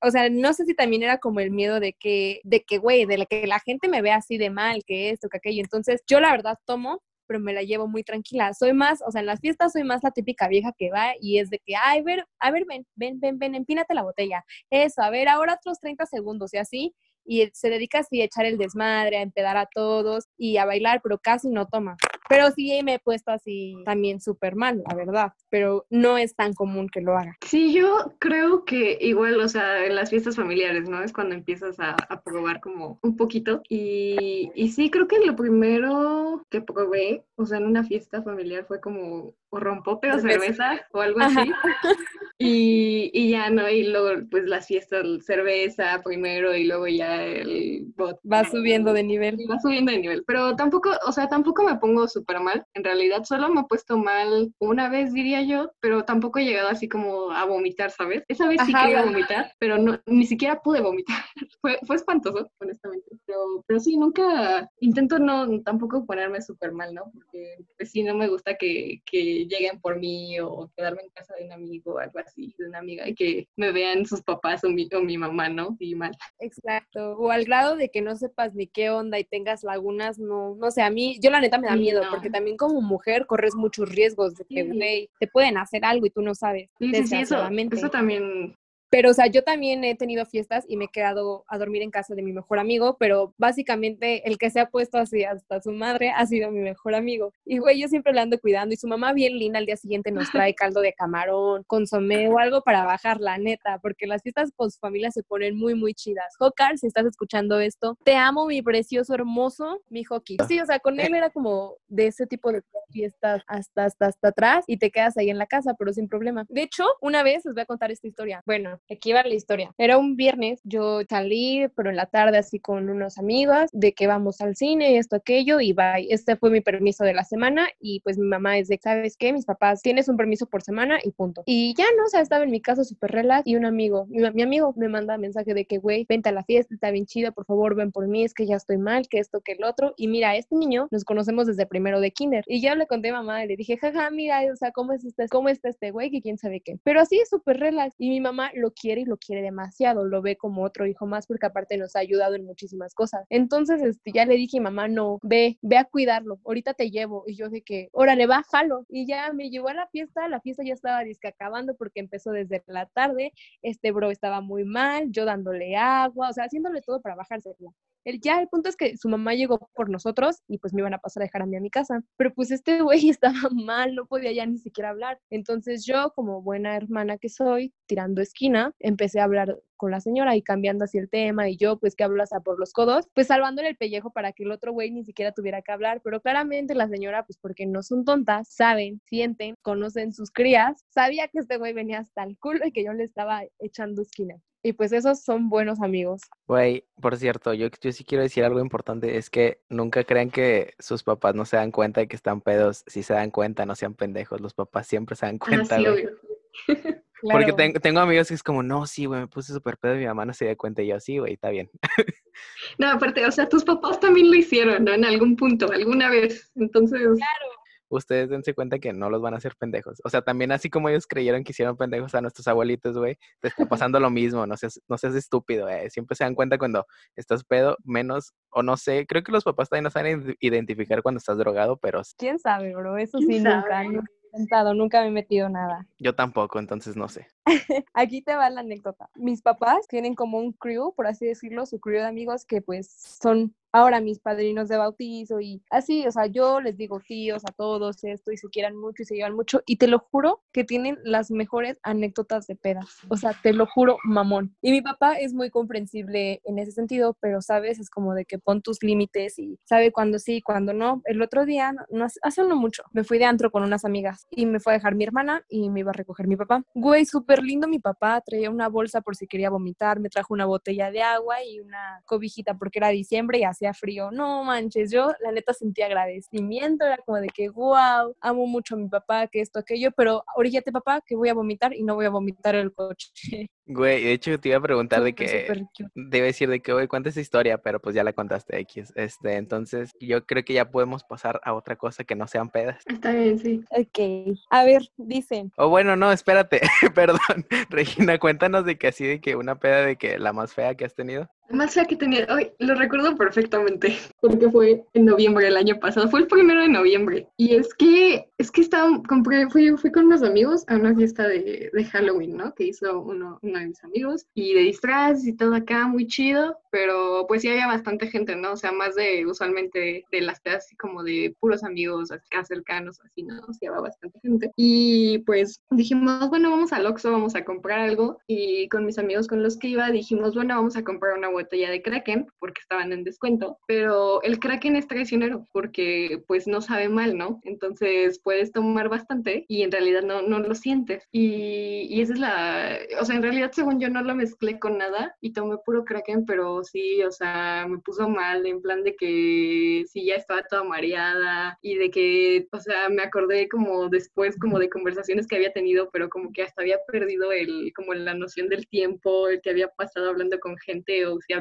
o sea, no sé si también era como el miedo de que, de que, güey, de que la gente me vea así de mal, que esto, que aquello. Entonces, yo la verdad tomo, pero me la llevo muy tranquila. Soy más, o sea, en las fiestas soy más la típica vieja que va y es de que, ay, ver, a ver, ven, ven, ven, ven, empínate la botella. Eso, a ver, ahora otros 30 segundos y así. Y se dedica así a echar el desmadre, a empedar a todos y a bailar, pero casi no toma. Pero sí me he puesto así también súper mal, la verdad, pero no es tan común que lo haga. Sí, yo creo que igual, o sea, en las fiestas familiares, ¿no? Es cuando empiezas a, probar como un poquito. Y, y sí, creo que lo primero que probé, o sea, en una fiesta familiar fue como o rompope o cerveza o algo así. Y, y, ya, ¿no? Y luego, pues las fiestas, cerveza primero y luego ya el bot. Va subiendo de nivel. Va subiendo de nivel. Pero tampoco, o sea, tampoco me pongo súper mal. En realidad, solo me he puesto mal una vez, diría yo, pero tampoco he llegado así como a vomitar, ¿sabes? Esa vez sí quería vomitar, pero no, ni siquiera pude vomitar. fue, fue espantoso, honestamente. Pero, pero sí, nunca intento no tampoco ponerme súper mal, ¿no? Porque pues sí, no me gusta que, que lleguen por mí o quedarme en casa de un amigo o algo así, de una amiga, y que me vean sus papás o mi, o mi mamá, ¿no? Y mal. Exacto. O al grado de que no sepas ni qué onda y tengas lagunas, no, no sé, a mí, yo la neta me da miedo, porque también como mujer corres muchos riesgos de que, te pueden hacer algo y tú no sabes. Sí, sí, sí, eso, eso también Pero, o sea, yo también he tenido fiestas y me he quedado a dormir en casa de mi mejor amigo, pero básicamente el que se ha puesto así hasta su madre ha sido mi mejor amigo. Y, güey, yo siempre le ando cuidando y su mamá bien linda al día siguiente nos trae caldo de camarón, consomé o algo para bajar, la neta, porque las fiestas con su familia se ponen muy, muy chidas. Jocar, si estás escuchando esto, te amo, mi precioso, hermoso, mi hockey. Sí, o sea, con él era como de ese tipo de fiestas hasta, hasta, hasta atrás y te quedas ahí en la casa, pero sin problema. De hecho, una vez les voy a contar esta historia. Bueno, aquí va la historia. Era un viernes, yo salí, pero en la tarde así con unos amigos, de que vamos al cine, esto, aquello, y bye. Este fue mi permiso de la semana y pues mi mamá es de, ¿sabes qué? Mis papás, tienes un permiso por semana y punto. Y ya no, o sea, estaba en mi casa súper relax y un amigo, mi, mi, amigo me manda mensaje de que, güey, vente a la fiesta, está bien chida, por favor, ven por mí, es que ya estoy mal, que esto, que el otro. Y mira, este niño nos conocemos desde primero de kinder. Y ya le conté a mamá y le dije, jaja, mira, o sea, ¿cómo es este, cómo está este güey? Que quién sabe qué. Pero así súper relax. Y mi mamá lo quiere y lo quiere demasiado, lo ve como otro hijo más porque aparte nos ha ayudado en muchísimas cosas. Entonces, este, ya le dije, mamá, no, ve, ve a cuidarlo, ahorita te llevo. Y yo de que, órale, va, jalo. Y ya me llevó a la fiesta, la fiesta ya estaba disque acabando porque empezó desde la tarde, este bro estaba muy mal, yo dándole agua, o sea, haciéndole todo para bajarse. El, ya el punto es que su mamá llegó por nosotros y pues me iban a pasar a dejar a mí a mi casa. Pero pues este güey estaba mal, no podía ya ni siquiera hablar. Entonces yo, como buena hermana que soy, tirando esquina, empecé a hablar con la señora y cambiando así el tema y yo pues que hablo hasta por los codos, pues salvándole el pellejo para que el otro güey ni siquiera tuviera que hablar, pero claramente la señora pues porque no son tontas, saben, sienten, conocen sus crías, sabía que este güey venía hasta el culo y que yo le estaba echando esquina. Y pues esos son buenos amigos. Güey, por cierto, yo, yo sí quiero decir algo importante, es que nunca crean que sus papás no se dan cuenta de que están pedos, si se dan cuenta, no sean pendejos, los papás siempre se dan cuenta. Ah, sí, obvio. Porque tengo, tengo amigos que es como, no, sí, güey, me puse súper pedo y mi mamá no se dio cuenta y yo, sí, güey, está bien. no, aparte, o sea, tus papás también lo hicieron, ¿no? En algún punto, alguna vez. Entonces. Claro. Ustedes dense cuenta que no los van a hacer pendejos. O sea, también así como ellos creyeron que hicieron pendejos a nuestros abuelitos, güey, te está pasando lo mismo. No seas, no seas estúpido, eh. Siempre se dan cuenta cuando estás pedo, menos, o no sé, creo que los papás también no saben identificar cuando estás drogado, pero. ¿Quién sabe, bro? Eso sí, nunca nunca me he metido nada. Yo tampoco, entonces no sé. Aquí te va la anécdota. Mis papás tienen como un crew, por así decirlo, su crew de amigos que pues son ahora mis padrinos de bautizo y así, o sea, yo les digo tíos a todos esto y se quieran mucho y se llevan mucho y te lo juro que tienen las mejores anécdotas de pedas, o sea, te lo juro, mamón. Y mi papá es muy comprensible en ese sentido, pero sabes, es como de que pon tus límites y sabe cuándo sí, cuándo no. El otro día, no, hace no mucho, me fui de antro con unas amigas y me fue a dejar mi hermana y me iba a recoger mi papá. Güey, súper lindo mi papá, traía una bolsa por si quería vomitar, me trajo una botella de agua y una cobijita porque era diciembre y así frío. No manches, yo la neta sentía agradecimiento, era como de que, wow, amo mucho a mi papá, que esto, aquello, pero oríllate papá, que voy a vomitar y no voy a vomitar el coche. Güey, de hecho te iba a preguntar de que, debe decir de que, güey, cuenta esa historia, pero pues ya la contaste X. Este, entonces yo creo que ya podemos pasar a otra cosa que no sean pedas. Está bien, sí. Ok. A ver, dicen. O bueno, no, espérate, perdón. Regina, cuéntanos de que así, de que una peda de que la más fea que has tenido. La más fea que tenía, hoy lo recuerdo perfectamente, porque fue en noviembre del año pasado, fue el primero de noviembre. Y es que, es que estaba, compré, fui, fui con unos amigos a una fiesta de, de Halloween, ¿no? Que hizo uno, uno de mis amigos, y de disfraz y todo acá, muy chido, pero pues sí había bastante gente, ¿no? O sea, más de usualmente de las pedas así como de puros amigos acá cercanos, así, ¿no? O sea, había bastante gente. Y pues dijimos, bueno, vamos al Oxxo, vamos a comprar algo, y con mis amigos con los que iba dijimos, bueno, vamos a comprar una botella de Kraken porque estaban en descuento, pero el Kraken es traicionero porque pues no sabe mal, ¿no? Entonces puedes tomar bastante y en realidad no, no lo sientes. Y, y esa es la, o sea, en realidad según yo no lo mezclé con nada y tomé puro Kraken, pero sí, o sea, me puso mal en plan de que sí, ya estaba toda mareada y de que, o sea, me acordé como después como de conversaciones que había tenido, pero como que hasta había perdido el, como la noción del tiempo, el que había pasado hablando con gente o si,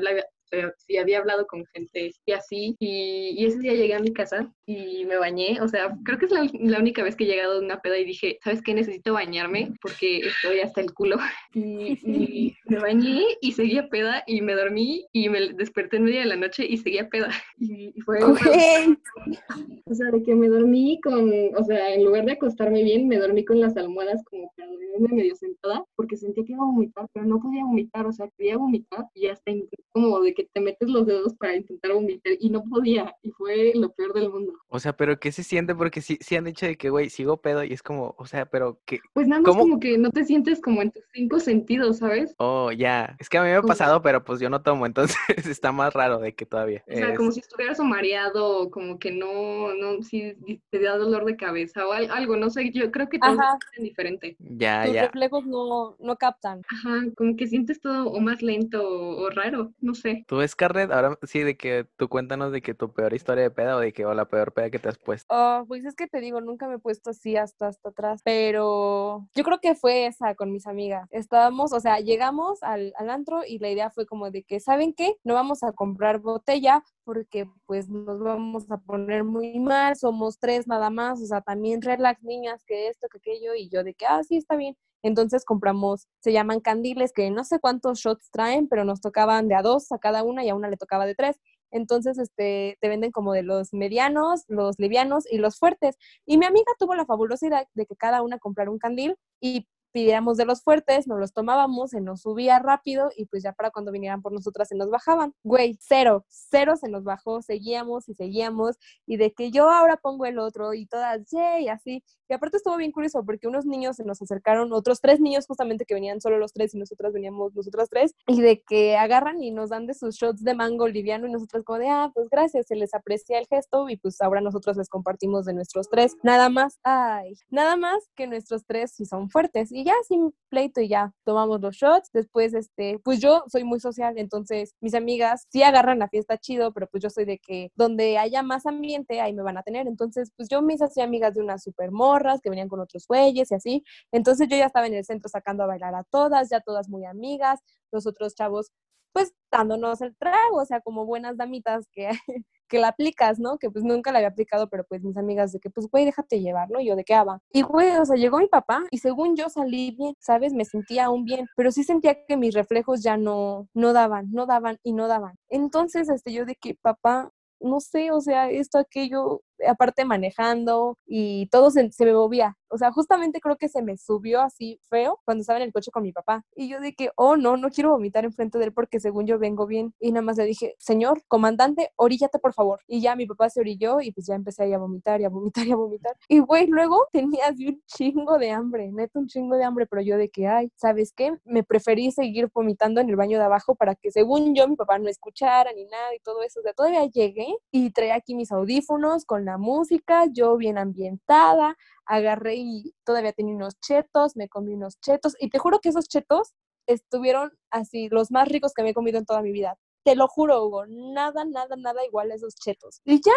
habla, si había hablado con gente y así. Y, ese día llegué a mi casa y me bañé. O sea, creo que es la, la, única vez que he llegado a una peda y dije, ¿sabes qué? Necesito bañarme porque estoy hasta el culo. Y, y Me bañé y seguía peda y me dormí y me desperté en media de la noche y seguía peda. Y, fue... O sea, de que me dormí con, o sea, en lugar de acostarme bien, me dormí con las almohadas como para dormirme medio sentada porque sentía que iba a vomitar, pero no podía vomitar, o sea, quería vomitar y hasta como de que te metes los dedos para intentar vomitar y no podía y fue lo peor del mundo. O sea, pero ¿qué se siente? Porque sí, sí han dicho de que, güey, sigo pedo y es como, o sea, pero que... Pues nada más como que no te sientes como en tus cinco sentidos, ¿sabes? Oh, ya. Es que a mí me ha pasado, pero pues yo no tomo, entonces está más raro de que todavía. O sea, como si estuvieras o mareado, como que no, no, si te da dolor de cabeza o algo, no sé, yo creo que todo es diferente. Ya, Tus ya. reflejos no, no captan. Ajá, como que sientes todo o más lento o, raro, no sé. ¿Tú, Scarlett? Ahora sí, de que tú cuéntanos de que tu peor historia de peda o de que o la peor peda que te has puesto. Oh, pues es que te digo, nunca me he puesto así hasta hasta atrás, pero yo creo que fue esa con mis amigas. Estábamos, o sea, llegamos al, al antro y la idea fue como de que, ¿saben qué? No vamos a comprar botella porque pues nos vamos a poner muy mal, somos tres nada más, o sea, también relax niñas, que esto, que aquello, y yo de que, ah, sí, está bien. Entonces compramos, se llaman candiles, que no sé cuántos shots traen, pero nos tocaban de a dos a cada una y a una le tocaba de tres. Entonces, este, te venden como de los medianos, los livianos y los fuertes. Y mi amiga tuvo la fabulosa idea de que cada una comprara un candil y pidiéramos de los fuertes, nos los tomábamos, se nos subía rápido y pues ya para cuando vinieran por nosotras se nos bajaban. Güey, cero, cero se nos bajó, seguíamos y seguíamos y de que yo ahora pongo el otro y todas, yay, así. Y aparte estuvo bien curioso porque unos niños se nos acercaron, otros tres niños justamente que venían solo los tres y nosotras veníamos nosotras tres, y de que agarran y nos dan de sus shots de mango liviano y nosotras como de, ah, pues gracias, se les aprecia el gesto y pues ahora nosotros les compartimos de nuestros tres. Nada más, ay, nada más que nuestros tres sí son fuertes y ya sin pleito y ya tomamos los shots. Después, este, pues yo soy muy social, entonces mis amigas sí agarran la fiesta chido, pero pues yo soy de que donde haya más ambiente, ahí me van a tener. Entonces, pues yo me hice así amigas de unas super morras que venían con otros güeyes y así. Entonces yo ya estaba en el centro sacando a bailar a todas, ya todas muy amigas, los otros chavos pues dándonos el trago, o sea, como buenas damitas que, que la aplicas, ¿no? Que pues nunca la había aplicado, pero pues mis amigas de que, pues, güey, déjate llevar, ¿no? Y yo de qué va. Y, güey, o sea, llegó mi papá y según yo salí bien, ¿sabes? Me sentía aún bien, pero sí sentía que mis reflejos ya no, no daban, no daban y no daban. Entonces, este, yo de que, papá, no sé, o sea, esto, aquello, aparte manejando y todo se, me movía. O sea, justamente creo que se me subió así feo cuando estaba en el coche con mi papá. Y yo que, oh, no, no quiero vomitar enfrente de él porque según yo vengo bien. Y nada más le dije, señor, comandante, oríllate por favor. Y ya mi papá se orilló y pues ya empecé a, a vomitar y a vomitar y a vomitar. Y güey, luego tenía así un chingo de hambre, neto un chingo de hambre, pero yo de que, ay, ¿sabes qué? Me preferí seguir vomitando en el baño de abajo para que según yo mi papá no escuchara ni nada y todo eso. O sea, todavía llegué y traía aquí mis audífonos con la música, yo bien ambientada, agarré y todavía tenía unos chetos, me comí unos chetos y te juro que esos chetos estuvieron así, los más ricos que me he comido en toda mi vida. Te lo juro, Hugo, nada, nada, nada igual a esos chetos. Y ya,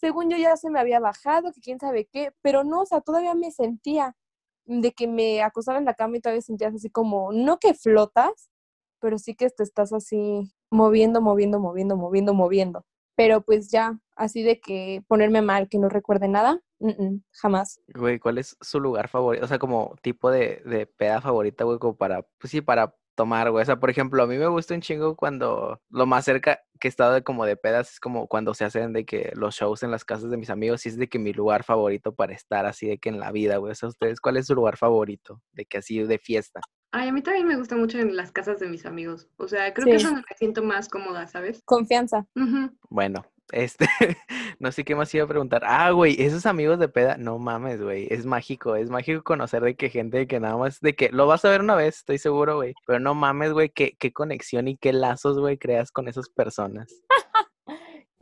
según yo ya se me había bajado, que quién sabe qué, pero no, o sea, todavía me sentía de que me acostaba en la cama y todavía sentías así como, no que flotas, pero sí que te estás así moviendo, moviendo, moviendo, moviendo, moviendo pero pues ya, así de que ponerme mal, que no recuerde nada, jamás. Güey, ¿cuál es su lugar favorito? O sea, como tipo de, de peda favorita, güey, como para, pues sí, para tomar, güey. O sea, por ejemplo, a mí me gusta un chingo cuando lo más cerca que he estado de como de pedas es como cuando se hacen de que los shows en las casas de mis amigos, y es de que mi lugar favorito para estar así de que en la vida, güey. O sea, ustedes, ¿cuál es su lugar favorito? De que así de fiesta. Ay, a mí también me gusta mucho en las casas de mis amigos. O sea, creo que es donde me siento más cómoda, ¿sabes? Confianza. Bueno, este, no sé qué más iba a preguntar. Ah, güey, esos amigos de peda, no mames, güey, es mágico, es mágico conocer de que gente que nada más, de que lo vas a ver una vez, estoy seguro, güey, pero no mames, güey, qué, qué conexión y qué lazos, güey, creas con esas personas.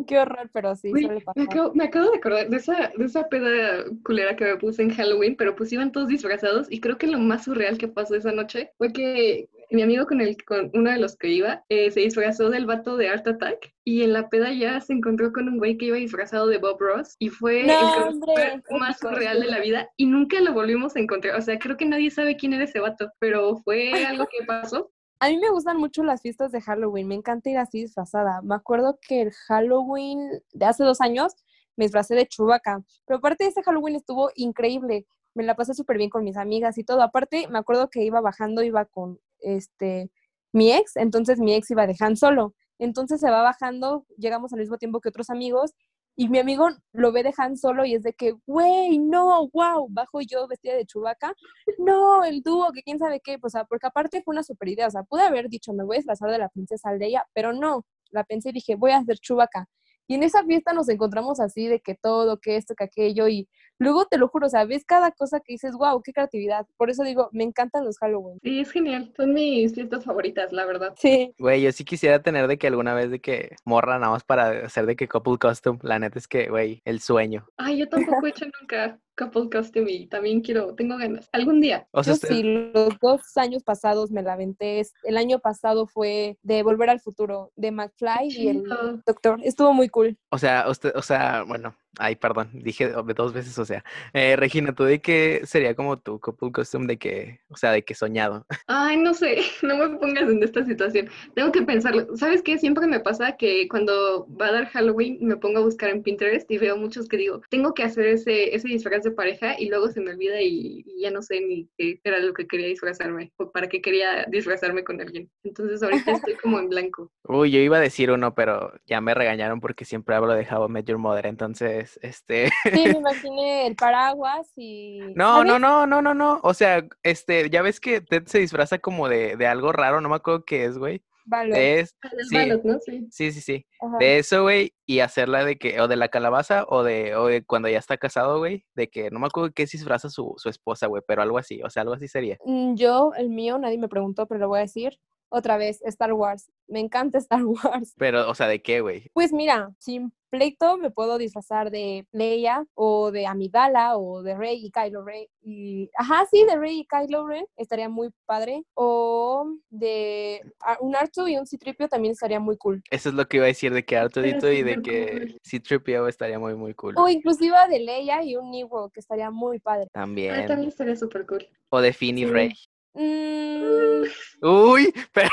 Qué horror, pero sí, suele pasar. Me acabo, de acordar de esa, de esa peda culera que me puse en Halloween, pero pues iban todos disfrazados y creo que lo más surreal que pasó esa noche fue que mi amigo con el con uno de los que iba eh, se disfrazó del vato de Art Attack y en la peda ya se encontró con un güey que iba disfrazado de Bob Ross y fue el más surreal de la vida y nunca lo volvimos a encontrar. O sea, creo que nadie sabe quién era ese vato, pero fue algo que pasó a mí me gustan mucho las fiestas de Halloween, me encanta ir así disfrazada. Me acuerdo que el Halloween de hace dos años me disfrazé de Chewbacca, pero aparte de ese Halloween estuvo increíble. Me la pasé súper bien con mis amigas y todo. Aparte, me acuerdo que iba bajando, iba con este mi ex, entonces mi ex iba de Han Solo. Entonces se va bajando, llegamos al mismo tiempo que otros amigos y mi amigo lo ve de Han Solo y es de que, güey, no, wow, bajo yo vestida de chubaca, no, el dúo, que quién sabe qué, pues, o sea, porque aparte fue una super idea, o sea, pude haber dicho, me voy a disfrazar de la princesa Leia, pero no, la pensé y dije, voy a hacer chubaca. Y en esa fiesta nos encontramos así de que todo, que esto, que aquello, y luego te lo juro, o sea, ves cada cosa que dices, wow, qué creatividad. Por eso digo, me encantan los Halloween. Sí, es genial. Son mis fiestas favoritas, la verdad. Sí. Güey, yo sí quisiera tener de que alguna vez de que morra nada más para hacer de que couple costume. La neta es que, güey, el sueño. Ay, yo tampoco he hecho nunca couple costume y también quiero, tengo ganas. Algún día. O sea, Yo sí, los dos años pasados me la aventé. El año pasado fue de Volver al Futuro, de McFly y el. Doctor. Estuvo muy cool. o sea, usted, o sea, bueno, ay, perdón, dije do- dos veces, o sea. Eh, Regina, ¿tú de qué sería como tu couple costume de que, o sea, de que soñado? Ay, no sé, no me pongas en esta situación. Tengo que pensarlo. ¿Sabes qué? Siempre me pasa que cuando va a dar Halloween me pongo a buscar en Pinterest y veo muchos que digo, tengo que hacer ese, ese disfraz de pareja y luego se me olvida y, y ya no sé ni qué era lo que quería disfrazarme o para qué quería disfrazarme con alguien. Entonces ahorita estoy como en blanco. Uy, yo iba a decir uno, pero ya me regañaron porque siempre hablo de How I Met Your Mother, entonces, este... Sí, me imaginé el paraguas y... No, no, no, no, no, no. O sea, este, ya ves que Ted se disfraza como de, de algo raro, no me acuerdo qué es, güey. Valor. Es, A las Sí. ¿no? Sí. sí, sí, sí. Ajá. De eso, güey, y hacerla de que, o de la calabaza, o de, o de cuando ya está casado, güey, de que no me acuerdo qué se disfraza su, su esposa, güey, pero algo así, o sea, algo así sería. Mm, Yo, el mío, nadie me preguntó, pero lo voy a decir. Otra vez, Star Wars. Me encanta Star Wars. Pero, o sea, ¿de qué, güey? Pues mira, sin pleito me puedo disfrazar de Leia o de Amidala o de Rey y Kylo Ren. Y, ajá, sí, de Rey y Kylo Ren estaría muy padre. O de un Artu y un Citripio también estaría muy cool. Eso es lo que iba a decir de que Arturito y de que. C-3PO estaría muy, muy cool. O inclusive de Leia y un Ewok, que estaría muy padre. Ah, También. también estaría súper cool. O de Finn y Sí. Rey. Mm, Uy, perdón.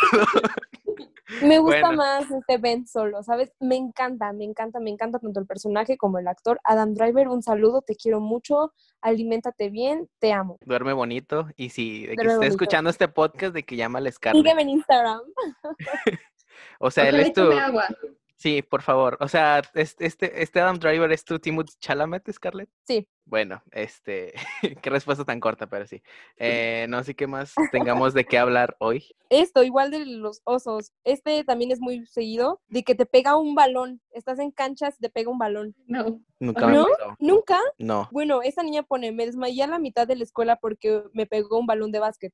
Me gusta Bueno. más este Ben solo, ¿sabes? Me encanta, me encanta, me encanta tanto el personaje como el actor. Adam Driver, un saludo, te quiero mucho, aliméntate bien, te amo. Duerme bonito. Y si de que esté escuchando este podcast, de que llama a Scarlett. Sígueme en Instagram. O sea, él Ojalá y es tu. agua. Sí, por favor. O sea, es- este, este Adam Driver es tu Timothy Chalamet, Scarlett. Sí. Bueno, este, qué respuesta tan corta, pero sí. Eh, no sé qué más tengamos de qué hablar hoy. Esto, igual de los osos, este también es muy seguido, de que te pega un balón, estás en canchas te pega un balón. No. Nunca me ¿No? pasó. ¿Nunca? No. Bueno, esa niña pone, me desmayé a la mitad de la escuela porque me pegó un balón de básquet.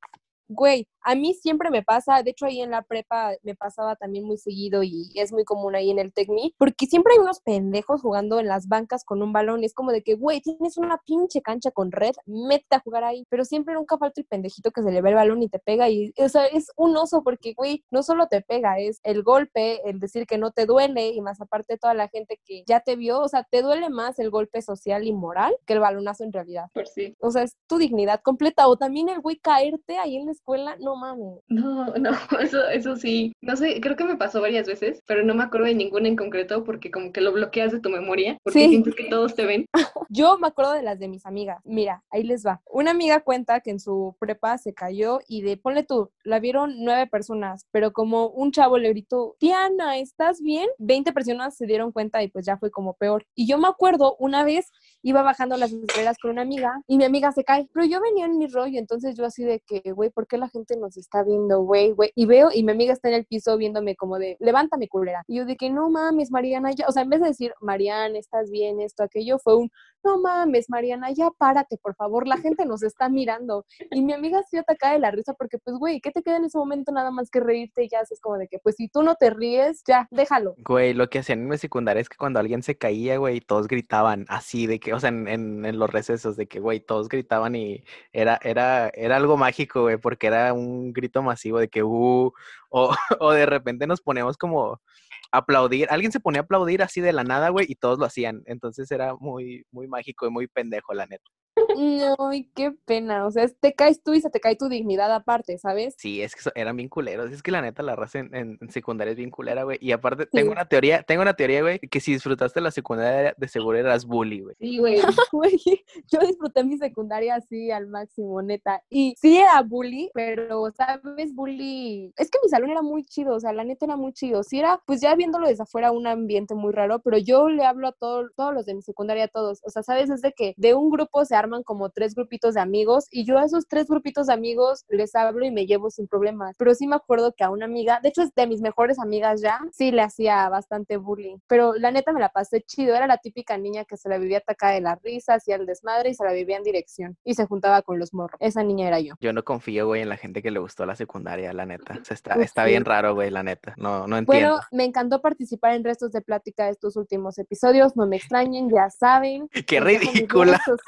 Güey, a mí siempre me pasa, de hecho ahí en la prepa me pasaba también muy seguido y es muy común ahí en el TECMI, porque siempre hay unos pendejos jugando en las bancas con un balón y es como de que, güey, tienes una pinche cancha con red, métete a jugar ahí, pero siempre nunca falta el pendejito que se le ve el balón y te pega y, o sea, es un oso porque, güey, no solo te pega, es el golpe, el decir que no te duele y más aparte toda la gente que ya te vio, o sea, te duele más el golpe social y moral que el balonazo en realidad. Por sí. O sea, es tu dignidad completa. O también el güey caerte ahí en la escuela, no mames. No, no, eso, eso sí. No sé, creo que me pasó varias veces, pero no me acuerdo de ninguna en concreto porque como que lo bloqueas de tu memoria, porque Sí. sientes que todos te ven. Yo me acuerdo de las de mis amigas. Mira, ahí les va. Una amiga cuenta que en su prepa se cayó y de, ponle tú, la vieron nueve personas, pero como un chavo le gritó, Diana, ¿estás bien? Veinte personas se dieron cuenta y pues ya fue como peor. Y yo me acuerdo una vez iba bajando las escaleras con una amiga y mi amiga se cae, pero yo venía en mi rollo, entonces yo así de que, güey, ¿por qué la gente nos está viendo, güey, güey? Y veo y mi amiga está en el piso viéndome como de, levántame, culera. Y yo de que, no mames, Mariana, ya, o sea, en vez de decir, Mariana, estás bien, esto, aquello, fue un, no mames, Mariana, ya párate, por favor, la gente nos está mirando. Y mi amiga se atacada de la risa porque, pues, güey, ¿qué te queda en ese momento nada más que reírte y ya haces como de que, pues, si tú no te ríes, ya, déjalo. Güey, lo que hacían en mi secundaria es que cuando alguien se caía, güey, todos gritaban así, de que, o sea, en, en- en los recesos, de que, güey, todos gritaban y era, era, era algo mágico, güey, porque era un grito masivo de que, uh, o, o de repente nos poníamos como aplaudir, alguien se ponía a aplaudir así de la nada, güey, y todos lo hacían, entonces era muy, muy mágico y muy pendejo, la neta. No, y qué pena. O sea, te caes tú y se te cae tu dignidad aparte, ¿sabes? Sí, es que eran bien culeros. Es que la neta, la raza en, en- en secundaria es bien culera, güey. Y aparte, tengo una teoría, tengo una teoría, güey, que si disfrutaste la secundaria, de seguro eras bully, güey. Sí, güey. Güey, yo disfruté mi secundaria así al máximo, neta. Y sí era bully, pero, ¿sabes? Bully. Es que mi salón era muy chido, o sea, la neta era muy chido. Sí era, pues ya viéndolo desde afuera, un ambiente muy raro, pero yo le hablo a todo- todos los de mi secundaria, a todos. O sea, ¿sabes? Es de que de un grupo se arman como tres grupitos de amigos y yo a esos tres grupitos de amigos les hablo y me llevo sin problemas. Pero sí me acuerdo que a una amiga, de hecho es de mis mejores amigas ya, sí le hacía bastante bullying. Pero la neta me la pasé chido, era la típica niña que se la vivía atacada de la risa, hacía el desmadre y se la vivía en dirección y se juntaba con los morros. Esa niña era yo. Yo no confío, güey, en la gente que le gustó la secundaria, la neta. O sea, está, Uf, está sí. bien raro, güey, la neta. No, no entiendo. Bueno, me encantó participar en restos de plática de estos últimos episodios. No me extrañen, ya saben. Qué ridícula. redes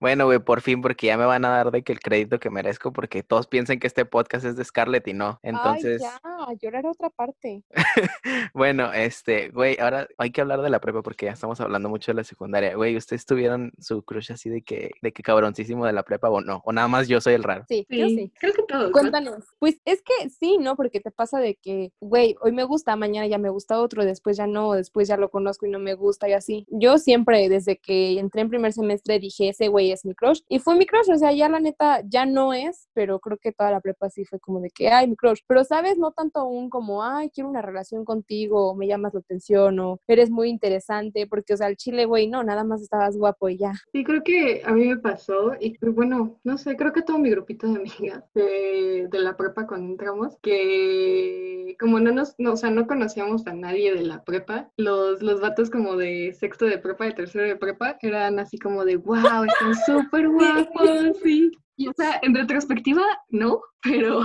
Bueno, güey, por fin, porque ya me van a dar de que el crédito que merezco, porque todos piensan que este podcast es de Scarlett y no. Entonces, Ay, ya, llorar otra parte. bueno, este, güey, ahora hay que hablar de la prepa porque ya estamos hablando mucho de la secundaria. Güey, ¿ustedes tuvieron su crush así de que, de que cabroncísimo de la prepa o no? O nada más yo soy el raro. Sí, yo sí. Creo que todos. ¿no? Cuéntanos. Pues es que sí, ¿no? Porque te pasa de que, güey, hoy me gusta, mañana ya me gusta otro, después ya no, después ya lo conozco y no me gusta y así. Yo siempre, desde que entré en primer semestre, dije, ese güey es mi crush. Y fue mi crush, o sea, ya la neta, ya no es, pero creo que toda la prepa sí fue como de que, ay, mi crush. Pero, ¿sabes? No tanto un como, ay, quiero una relación contigo, me llamas la atención, o eres muy interesante, porque, o sea, el chile, güey, no, nada más estabas guapo y ya. Sí, creo que a mí me pasó, y bueno, no sé, creo que todo mi grupito de amigas de, de la prepa cuando entramos, que como no nos, no, o sea, no conocíamos a nadie de la prepa, los, los vatos como de sexto de prepa, de tercero de prepa, eran así como de, wow, están súper guapos, sí. Y o sea, en retrospectiva, no, pero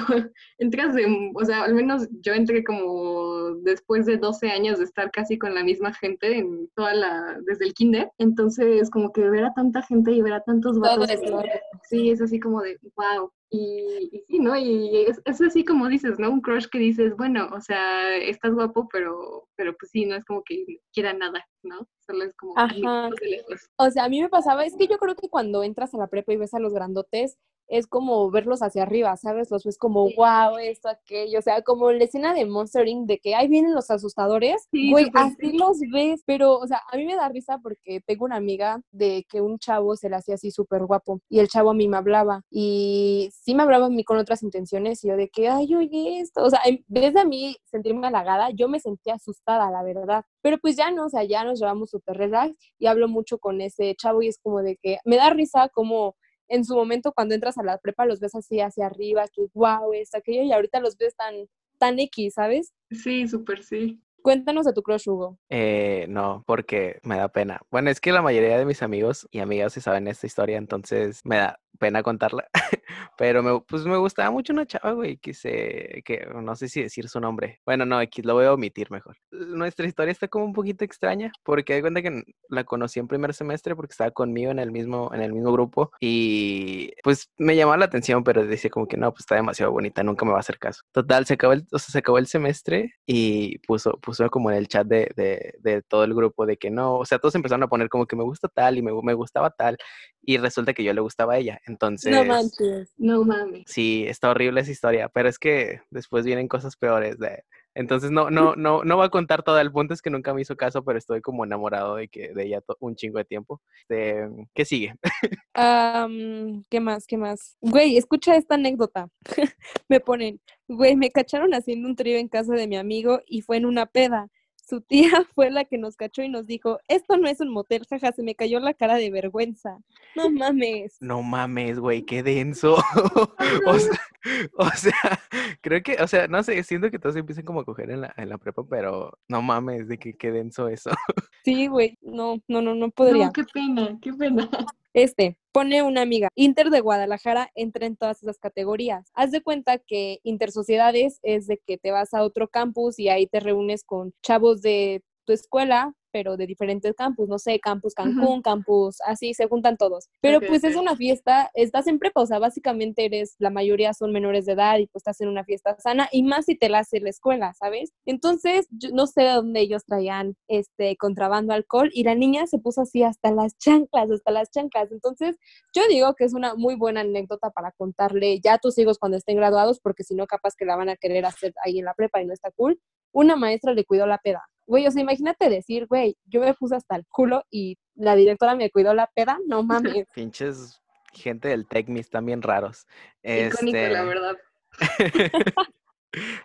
entras de, o sea, al menos yo entré como después de 12 años de estar casi con la misma gente en toda la, desde el kinder, entonces como que ver a tanta gente y ver a tantos vatos, sí, es así como de, wow. Y, y sí, ¿no? Y es, es así como dices, ¿no? Un crush que dices, bueno, o sea, estás guapo, pero, pero pues sí, no es como que quiera nada, ¿no? Solo es como Ajá. O sea, a mí me pasaba, es que yo creo que cuando entras a la prepa y ves a los grandotes, es como verlos hacia arriba, ¿sabes? Los ves como, Sí. wow, esto, aquello, o sea, como la escena de Monster Inc. de que ahí vienen los asustadores, Sí, güey, así sí. los ves, pero, o sea, a mí me da risa porque tengo una amiga de que un chavo se le hacía así súper guapo y el chavo a mí me hablaba y sí me hablaba a mí con otras intenciones y yo de que, ay, oye, esto, o sea, en vez de a mí sentirme halagada, yo me sentía asustada, la verdad, pero pues ya no, o sea, ya nos llevamos súper relax y hablo mucho con ese chavo y es como de que me da risa como en su momento cuando entras a la prepa los ves así hacia arriba, que wow, esto, aquello, y ahorita los ves tan, tan X, ¿sabes? Sí, súper sí. Cuéntanos de tu crush, Hugo. Eh, no, porque me da pena. Bueno, es que la mayoría de mis amigos y amigas se saben esta historia, entonces me da pena contarla. Pero me, pues me gustaba mucho una chava, güey, que se, que no sé si decir su nombre. Bueno, no, X, lo voy a omitir mejor. Nuestra historia está como un poquito extraña, porque de cuenta que la conocí en primer semestre porque estaba conmigo en el mismo, en el mismo grupo y pues me llamaba la atención, pero decía como que no, pues está demasiado bonita, nunca me va a hacer caso. Total, se acabó el, o sea, se acabó el semestre y puso, puso como en el chat de, de, de todo el grupo de que no, o sea, todos empezaron a poner como que me gusta tal y me, me gustaba tal y resulta que yo le gustaba a ella. Entonces, No manches. No mames. sí, está horrible esa historia, pero es que después vienen cosas peores de... Entonces no, no, no, no voy a contar todo. El punto es que nunca me hizo caso, pero estoy como enamorado de que de ella un chingo de tiempo. Este, ¿Qué sigue? Am, ¿Qué más? ¿Qué más? Güey, escucha esta anécdota. me ponen, güey, me cacharon haciendo un trío en casa de mi amigo y fue en una peda. Su tía fue la que nos cachó y nos dijo, esto no es un motel, jaja, se me cayó la cara de vergüenza. No mames. No mames, güey, qué denso. o, sea, o sea, creo que, o sea, no sé, siento que todos empiezan como a coger en la, en la prepa, pero no mames, de que qué denso eso. Sí, güey, no, no, no, no podría. No, qué pena, qué pena. Este, pone una amiga. Inter de Guadalajara entra en todas esas categorías. Haz de cuenta que intersociedades es de que te vas a otro campus y ahí te reúnes con chavos de tu escuela, pero de diferentes campus, no sé, campus Cancún, campus, así se juntan todos. Pero pues es una fiesta, estás en prepa, o sea, básicamente eres, la mayoría son menores de edad y pues estás en una fiesta sana, y más si te la hace la escuela, ¿sabes? Entonces, yo no sé de dónde ellos traían este contrabando alcohol y la niña se puso así hasta las chanclas, hasta las chanclas. Entonces, yo digo que es una muy buena anécdota para contarle ya a tus hijos cuando estén graduados, porque si no, capaz que la van a querer hacer ahí en la prepa y no está cool. Una maestra le cuidó la peda. Güey, o sea, imagínate decir, güey, yo me puse hasta el culo y la directora me cuidó la peda, no mames. Pinches gente del Tecmis también raros. Icónico, la Este, verdad.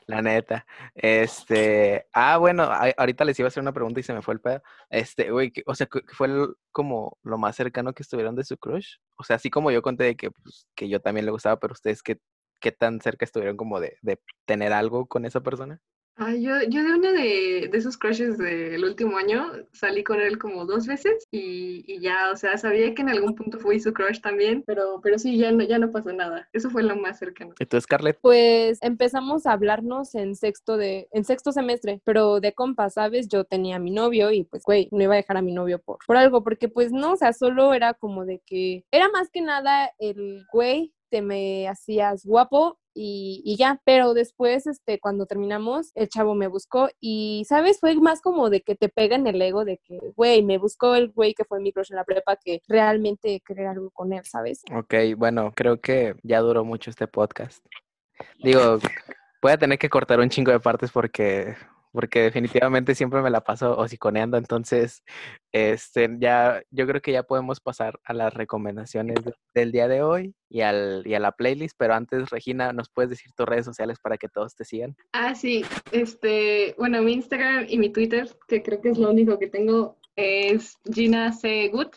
La neta. Este, ah, bueno, a- ahorita les iba a hacer una pregunta y se me fue el pedo. Este, güey, o sea, ¿qué fue el- como lo más cercano que estuvieron de su crush? O sea, así como yo conté de que, pues, que yo también le gustaba, pero ustedes, ¿qué, qué tan cerca estuvieron como de, de tener algo con esa persona? Ah, yo, yo de una de, de esos crushes del último año salí con él como dos veces y, y ya, o sea, sabía que en algún punto fui su crush también, pero, pero sí, ya no, ya no pasó nada. Eso fue lo más cercano. ¿Y tú, Scarlett? Pues empezamos a hablarnos en sexto de, en sexto semestre, pero de compas, ¿sabes? Yo tenía a mi novio y pues, güey, no iba a dejar a mi novio por, por algo, porque pues no, o sea, solo era como de que, era más que nada el güey, te me hacías guapo y, ya, pero después, este, cuando terminamos, el chavo me buscó y, ¿sabes? Fue más como de que te pega en el ego de que, güey, me buscó el güey que fue mi en la prepa que realmente querer algo con él, ¿sabes? Ok, bueno, creo que ya duró mucho este podcast. Digo, voy a tener que cortar un chingo de partes porque, porque definitivamente siempre me la paso hociconeando. Entonces, este, ya, yo creo que ya podemos pasar a las recomendaciones de- del día de hoy y, al, y a la playlist. Pero antes, Regina, ¿nos puedes decir tus redes sociales para que todos te sigan? Ah, sí, este, bueno, mi Instagram y mi Twitter, que creo que es lo único que tengo, es Gina C. Good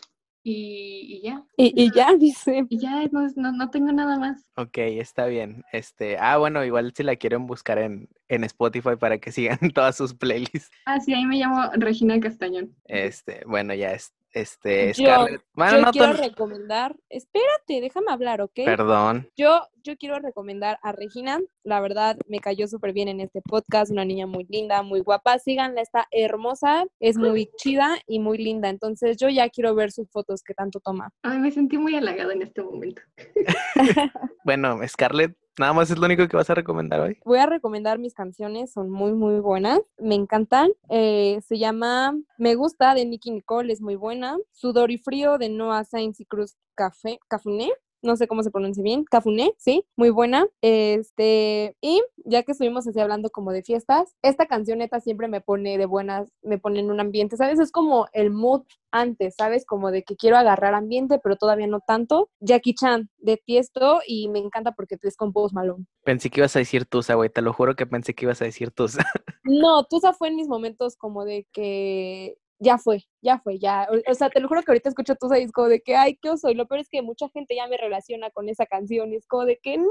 y, y ya. Y, y ya, dice. Y ya, no, no, no tengo nada más. Ok, está bien. Este, ah, bueno, igual si la quieren buscar en, en Spotify para que sigan todas sus playlists. Ah, sí, ahí me llamo Regina Castañón. Este, bueno, ya es, este, Yo- Scarlett. Bueno, yo no quiero recomendar, espérate, déjame hablar, ¿ok? Perdón. Yo, yo quiero recomendar a Regina, la verdad me cayó súper bien en este podcast, una niña muy linda, muy guapa, síganla, está hermosa, es muy chida y muy linda, entonces yo ya quiero ver sus fotos que tanto toma. Ay, me sentí muy halagada en este momento. Bueno, Scarlett, nada más es lo único que vas a recomendar hoy. Voy a recomendar mis canciones, son muy, muy buenas, me encantan. Eh, se llama Me Gusta de Nicky Nicole, es muy buena. Sudor y Frío de Noah Sainz y Cruz Café, Cafuné. No sé cómo se pronuncia bien, Cafuné, sí, muy buena. Este, y ya que estuvimos así hablando como de fiestas, esta canción neta siempre me pone de buenas, me pone en un ambiente, ¿sabes? Es como el mood antes, ¿sabes? Como de que quiero agarrar ambiente, pero todavía no tanto. Jackie Chan de Tiesto y me encanta porque es con Post Malone. Pensé que ibas a decir Tusa, güey. Te lo juro que pensé que ibas a decir Tusa. No, Tusa fue en mis momentos como de que ya fue, ya fue, ya. O, o sea, te lo juro que ahorita escucho Tusa y es como de que, ay, qué oso. Y lo peor es que mucha gente ya me relaciona con esa canción y es como de que no,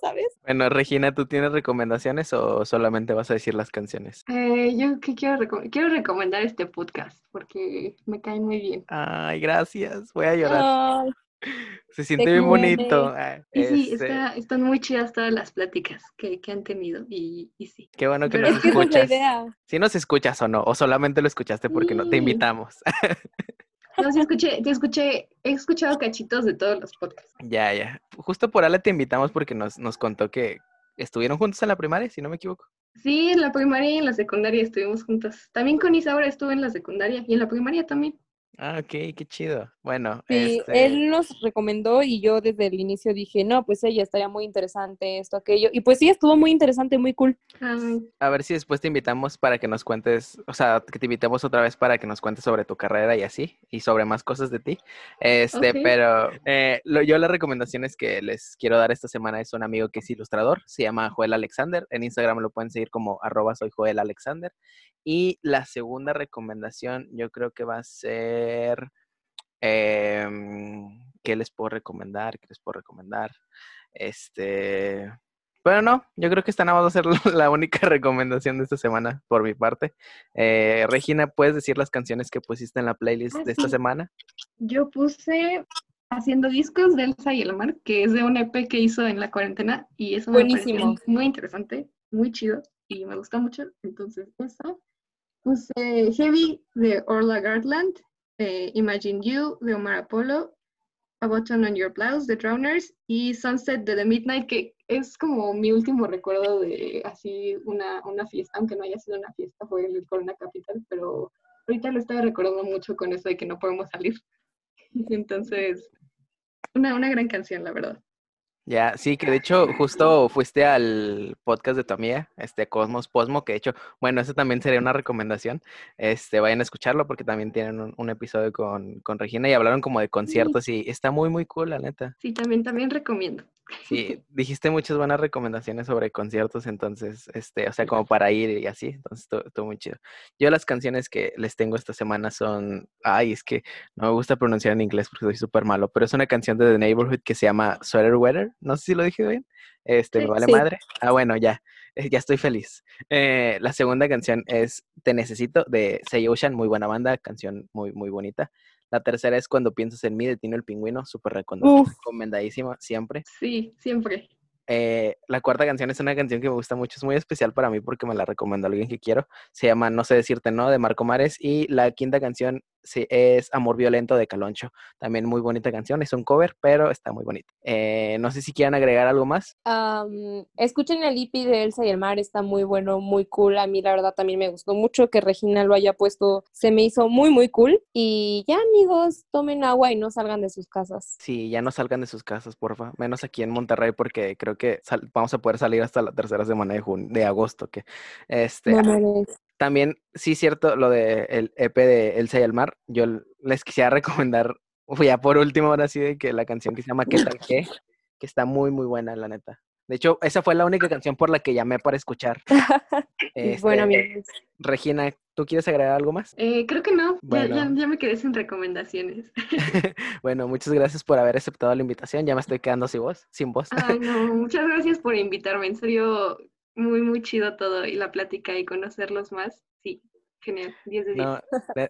¿sabes? Bueno, Regina, ¿tú tienes recomendaciones o solamente vas a decir las canciones? Eh, yo que quiero, reco- quiero recomendar este podcast porque me cae muy bien. Ay, gracias. Voy a llorar. Ay, Se siente bien bonito. Ah, Y sí, este, está- están muy chidas todas las pláticas que, que han tenido y, y sí. Qué bueno que Pero nos es que esa es la escuchas. Si nos escuchas o no, o solamente lo escuchaste porque no te invitamos. No, sí escuché, te escuché, he escuchado cachitos de todos los podcasts. ya, ya. Justo por Ale te invitamos porque nos, nos contó que estuvieron juntos en la primaria, si no me equivoco. Sí, en la primaria y en la secundaria estuvimos juntas. También con Isaura estuve en la secundaria y en la primaria también. Ah, ok, qué chido. Bueno, Sí, este, él nos recomendó y yo desde el inicio dije, no, pues ella estaría muy interesante, esto, aquello. Y pues sí, estuvo muy interesante, muy cool. Ay, a ver si después te invitamos para que nos cuentes, o sea, que te invitemos otra vez para que nos cuentes sobre tu carrera y así, y sobre más cosas de ti. Este, Ok. pero eh, lo- yo las recomendaciones que les quiero dar esta semana es un amigo que es ilustrador, se llama Joel Alexander. En Instagram lo pueden seguir como arroba soy Joel Alexander. Y la segunda recomendación yo creo que va a ser, em, ¿qué les puedo recomendar? ¿Qué les puedo recomendar? Este, pero no, yo creo que esta nada más va a ser la única recomendación de esta semana por mi parte. Eh, Regina, ¿puedes decir las canciones que pusiste en la playlist Ah, de esta sí. semana? yo puse Haciendo Discos de Elsa y el Mar, que es de un EP que hizo en la cuarentena y pareció Buenísimo. muy interesante, muy chido y me gusta mucho. Entonces, eso. Puse Heavy de Orla Gartland, Imagine You de Omar Apollo, A Button on Your Blouse de Drowners y Sunset de The Midnight, que es como mi último recuerdo de así una, una fiesta, aunque no haya sido una fiesta, fue el Corona Capital, pero ahorita lo estaba recordando mucho con eso de que no podemos salir. Entonces, una, una gran canción, la verdad. Ya, sí, que de hecho justo fuiste al podcast de tu amiga, este Cosmos Posmo, que de hecho, bueno, eso también sería una recomendación. Este, vayan a escucharlo porque también tienen un, episodio con, con, Regina y hablaron como de conciertos y está muy, muy cool, la neta. Sí, también, también recomiendo. Sí, dijiste muchas buenas recomendaciones sobre conciertos, entonces, este, o sea, como para ir y así, entonces estuvo, muy chido. Yo las canciones que les tengo esta semana son, ay, es que no me gusta pronunciar en inglés porque soy súper malo, pero es una canción de The Neighborhood que se llama Sweater Weather, no sé si lo dije bien, este, me vale madre. Ah, bueno, ya, eh, ya estoy feliz. Eh, la segunda canción es Te Necesito de Say Ocean, muy buena banda, canción muy, muy bonita. La tercera es Cuando piensas en mí de Tino el Pingüino, súper recomendadísima siempre. Sí, siempre. Eh, la cuarta canción es una canción que me gusta mucho, es muy especial para mí porque me la recomendó alguien que quiero. Se llama No sé decirte no de Marco Mares y la quinta canción sí, es Amor Violento de Caloncho. También muy bonita canción, es un cover, pero está muy bonita. Eh, no sé si quieran agregar algo más. escuchen el EP de Elsa y el Mar, está muy bueno, muy cool. A mí la verdad también me gustó mucho que Regina lo haya puesto, se me hizo muy, muy cool. Y ya amigos, tomen agua y no salgan de sus casas. Sí, ya no salgan de sus casas, porfa. Menos aquí en Monterrey porque creo que vamos a poder salir hasta la tercera semana de, de agosto. Que, este, también, sí, cierto, lo del el EP de Elsa y el Mar, yo les quisiera recomendar, ya por último, ahora sí, de que la canción que se llama ¿Qué tal qué? Que está muy, muy buena, la neta. De hecho, esa fue la única canción por la que llamé para escuchar. bueno, este, amigos. Regina, ¿tú quieres agregar algo más? Eh, creo que no, ya, ya, me quedé sin recomendaciones. bueno, muchas gracias por haber aceptado la invitación. Ya me estoy quedando sin voz. Sin voz. Ay, no, muchas gracias por invitarme. En serio, muy, muy chido todo y la plática y conocerlos más. Sí, genial, 10 de 10. No,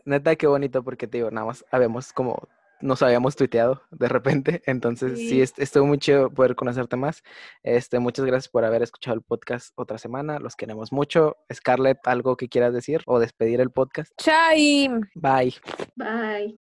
neta, qué bonito porque te digo, nada más habíamos como nos habíamos tuiteado de repente, entonces sí, estuvo muy chido poder conocerte más. Este, muchas gracias por haber escuchado el podcast otra semana, los queremos mucho. Scarlett, ¿algo que quieras decir o despedir el podcast? Chai. Bye. Bye.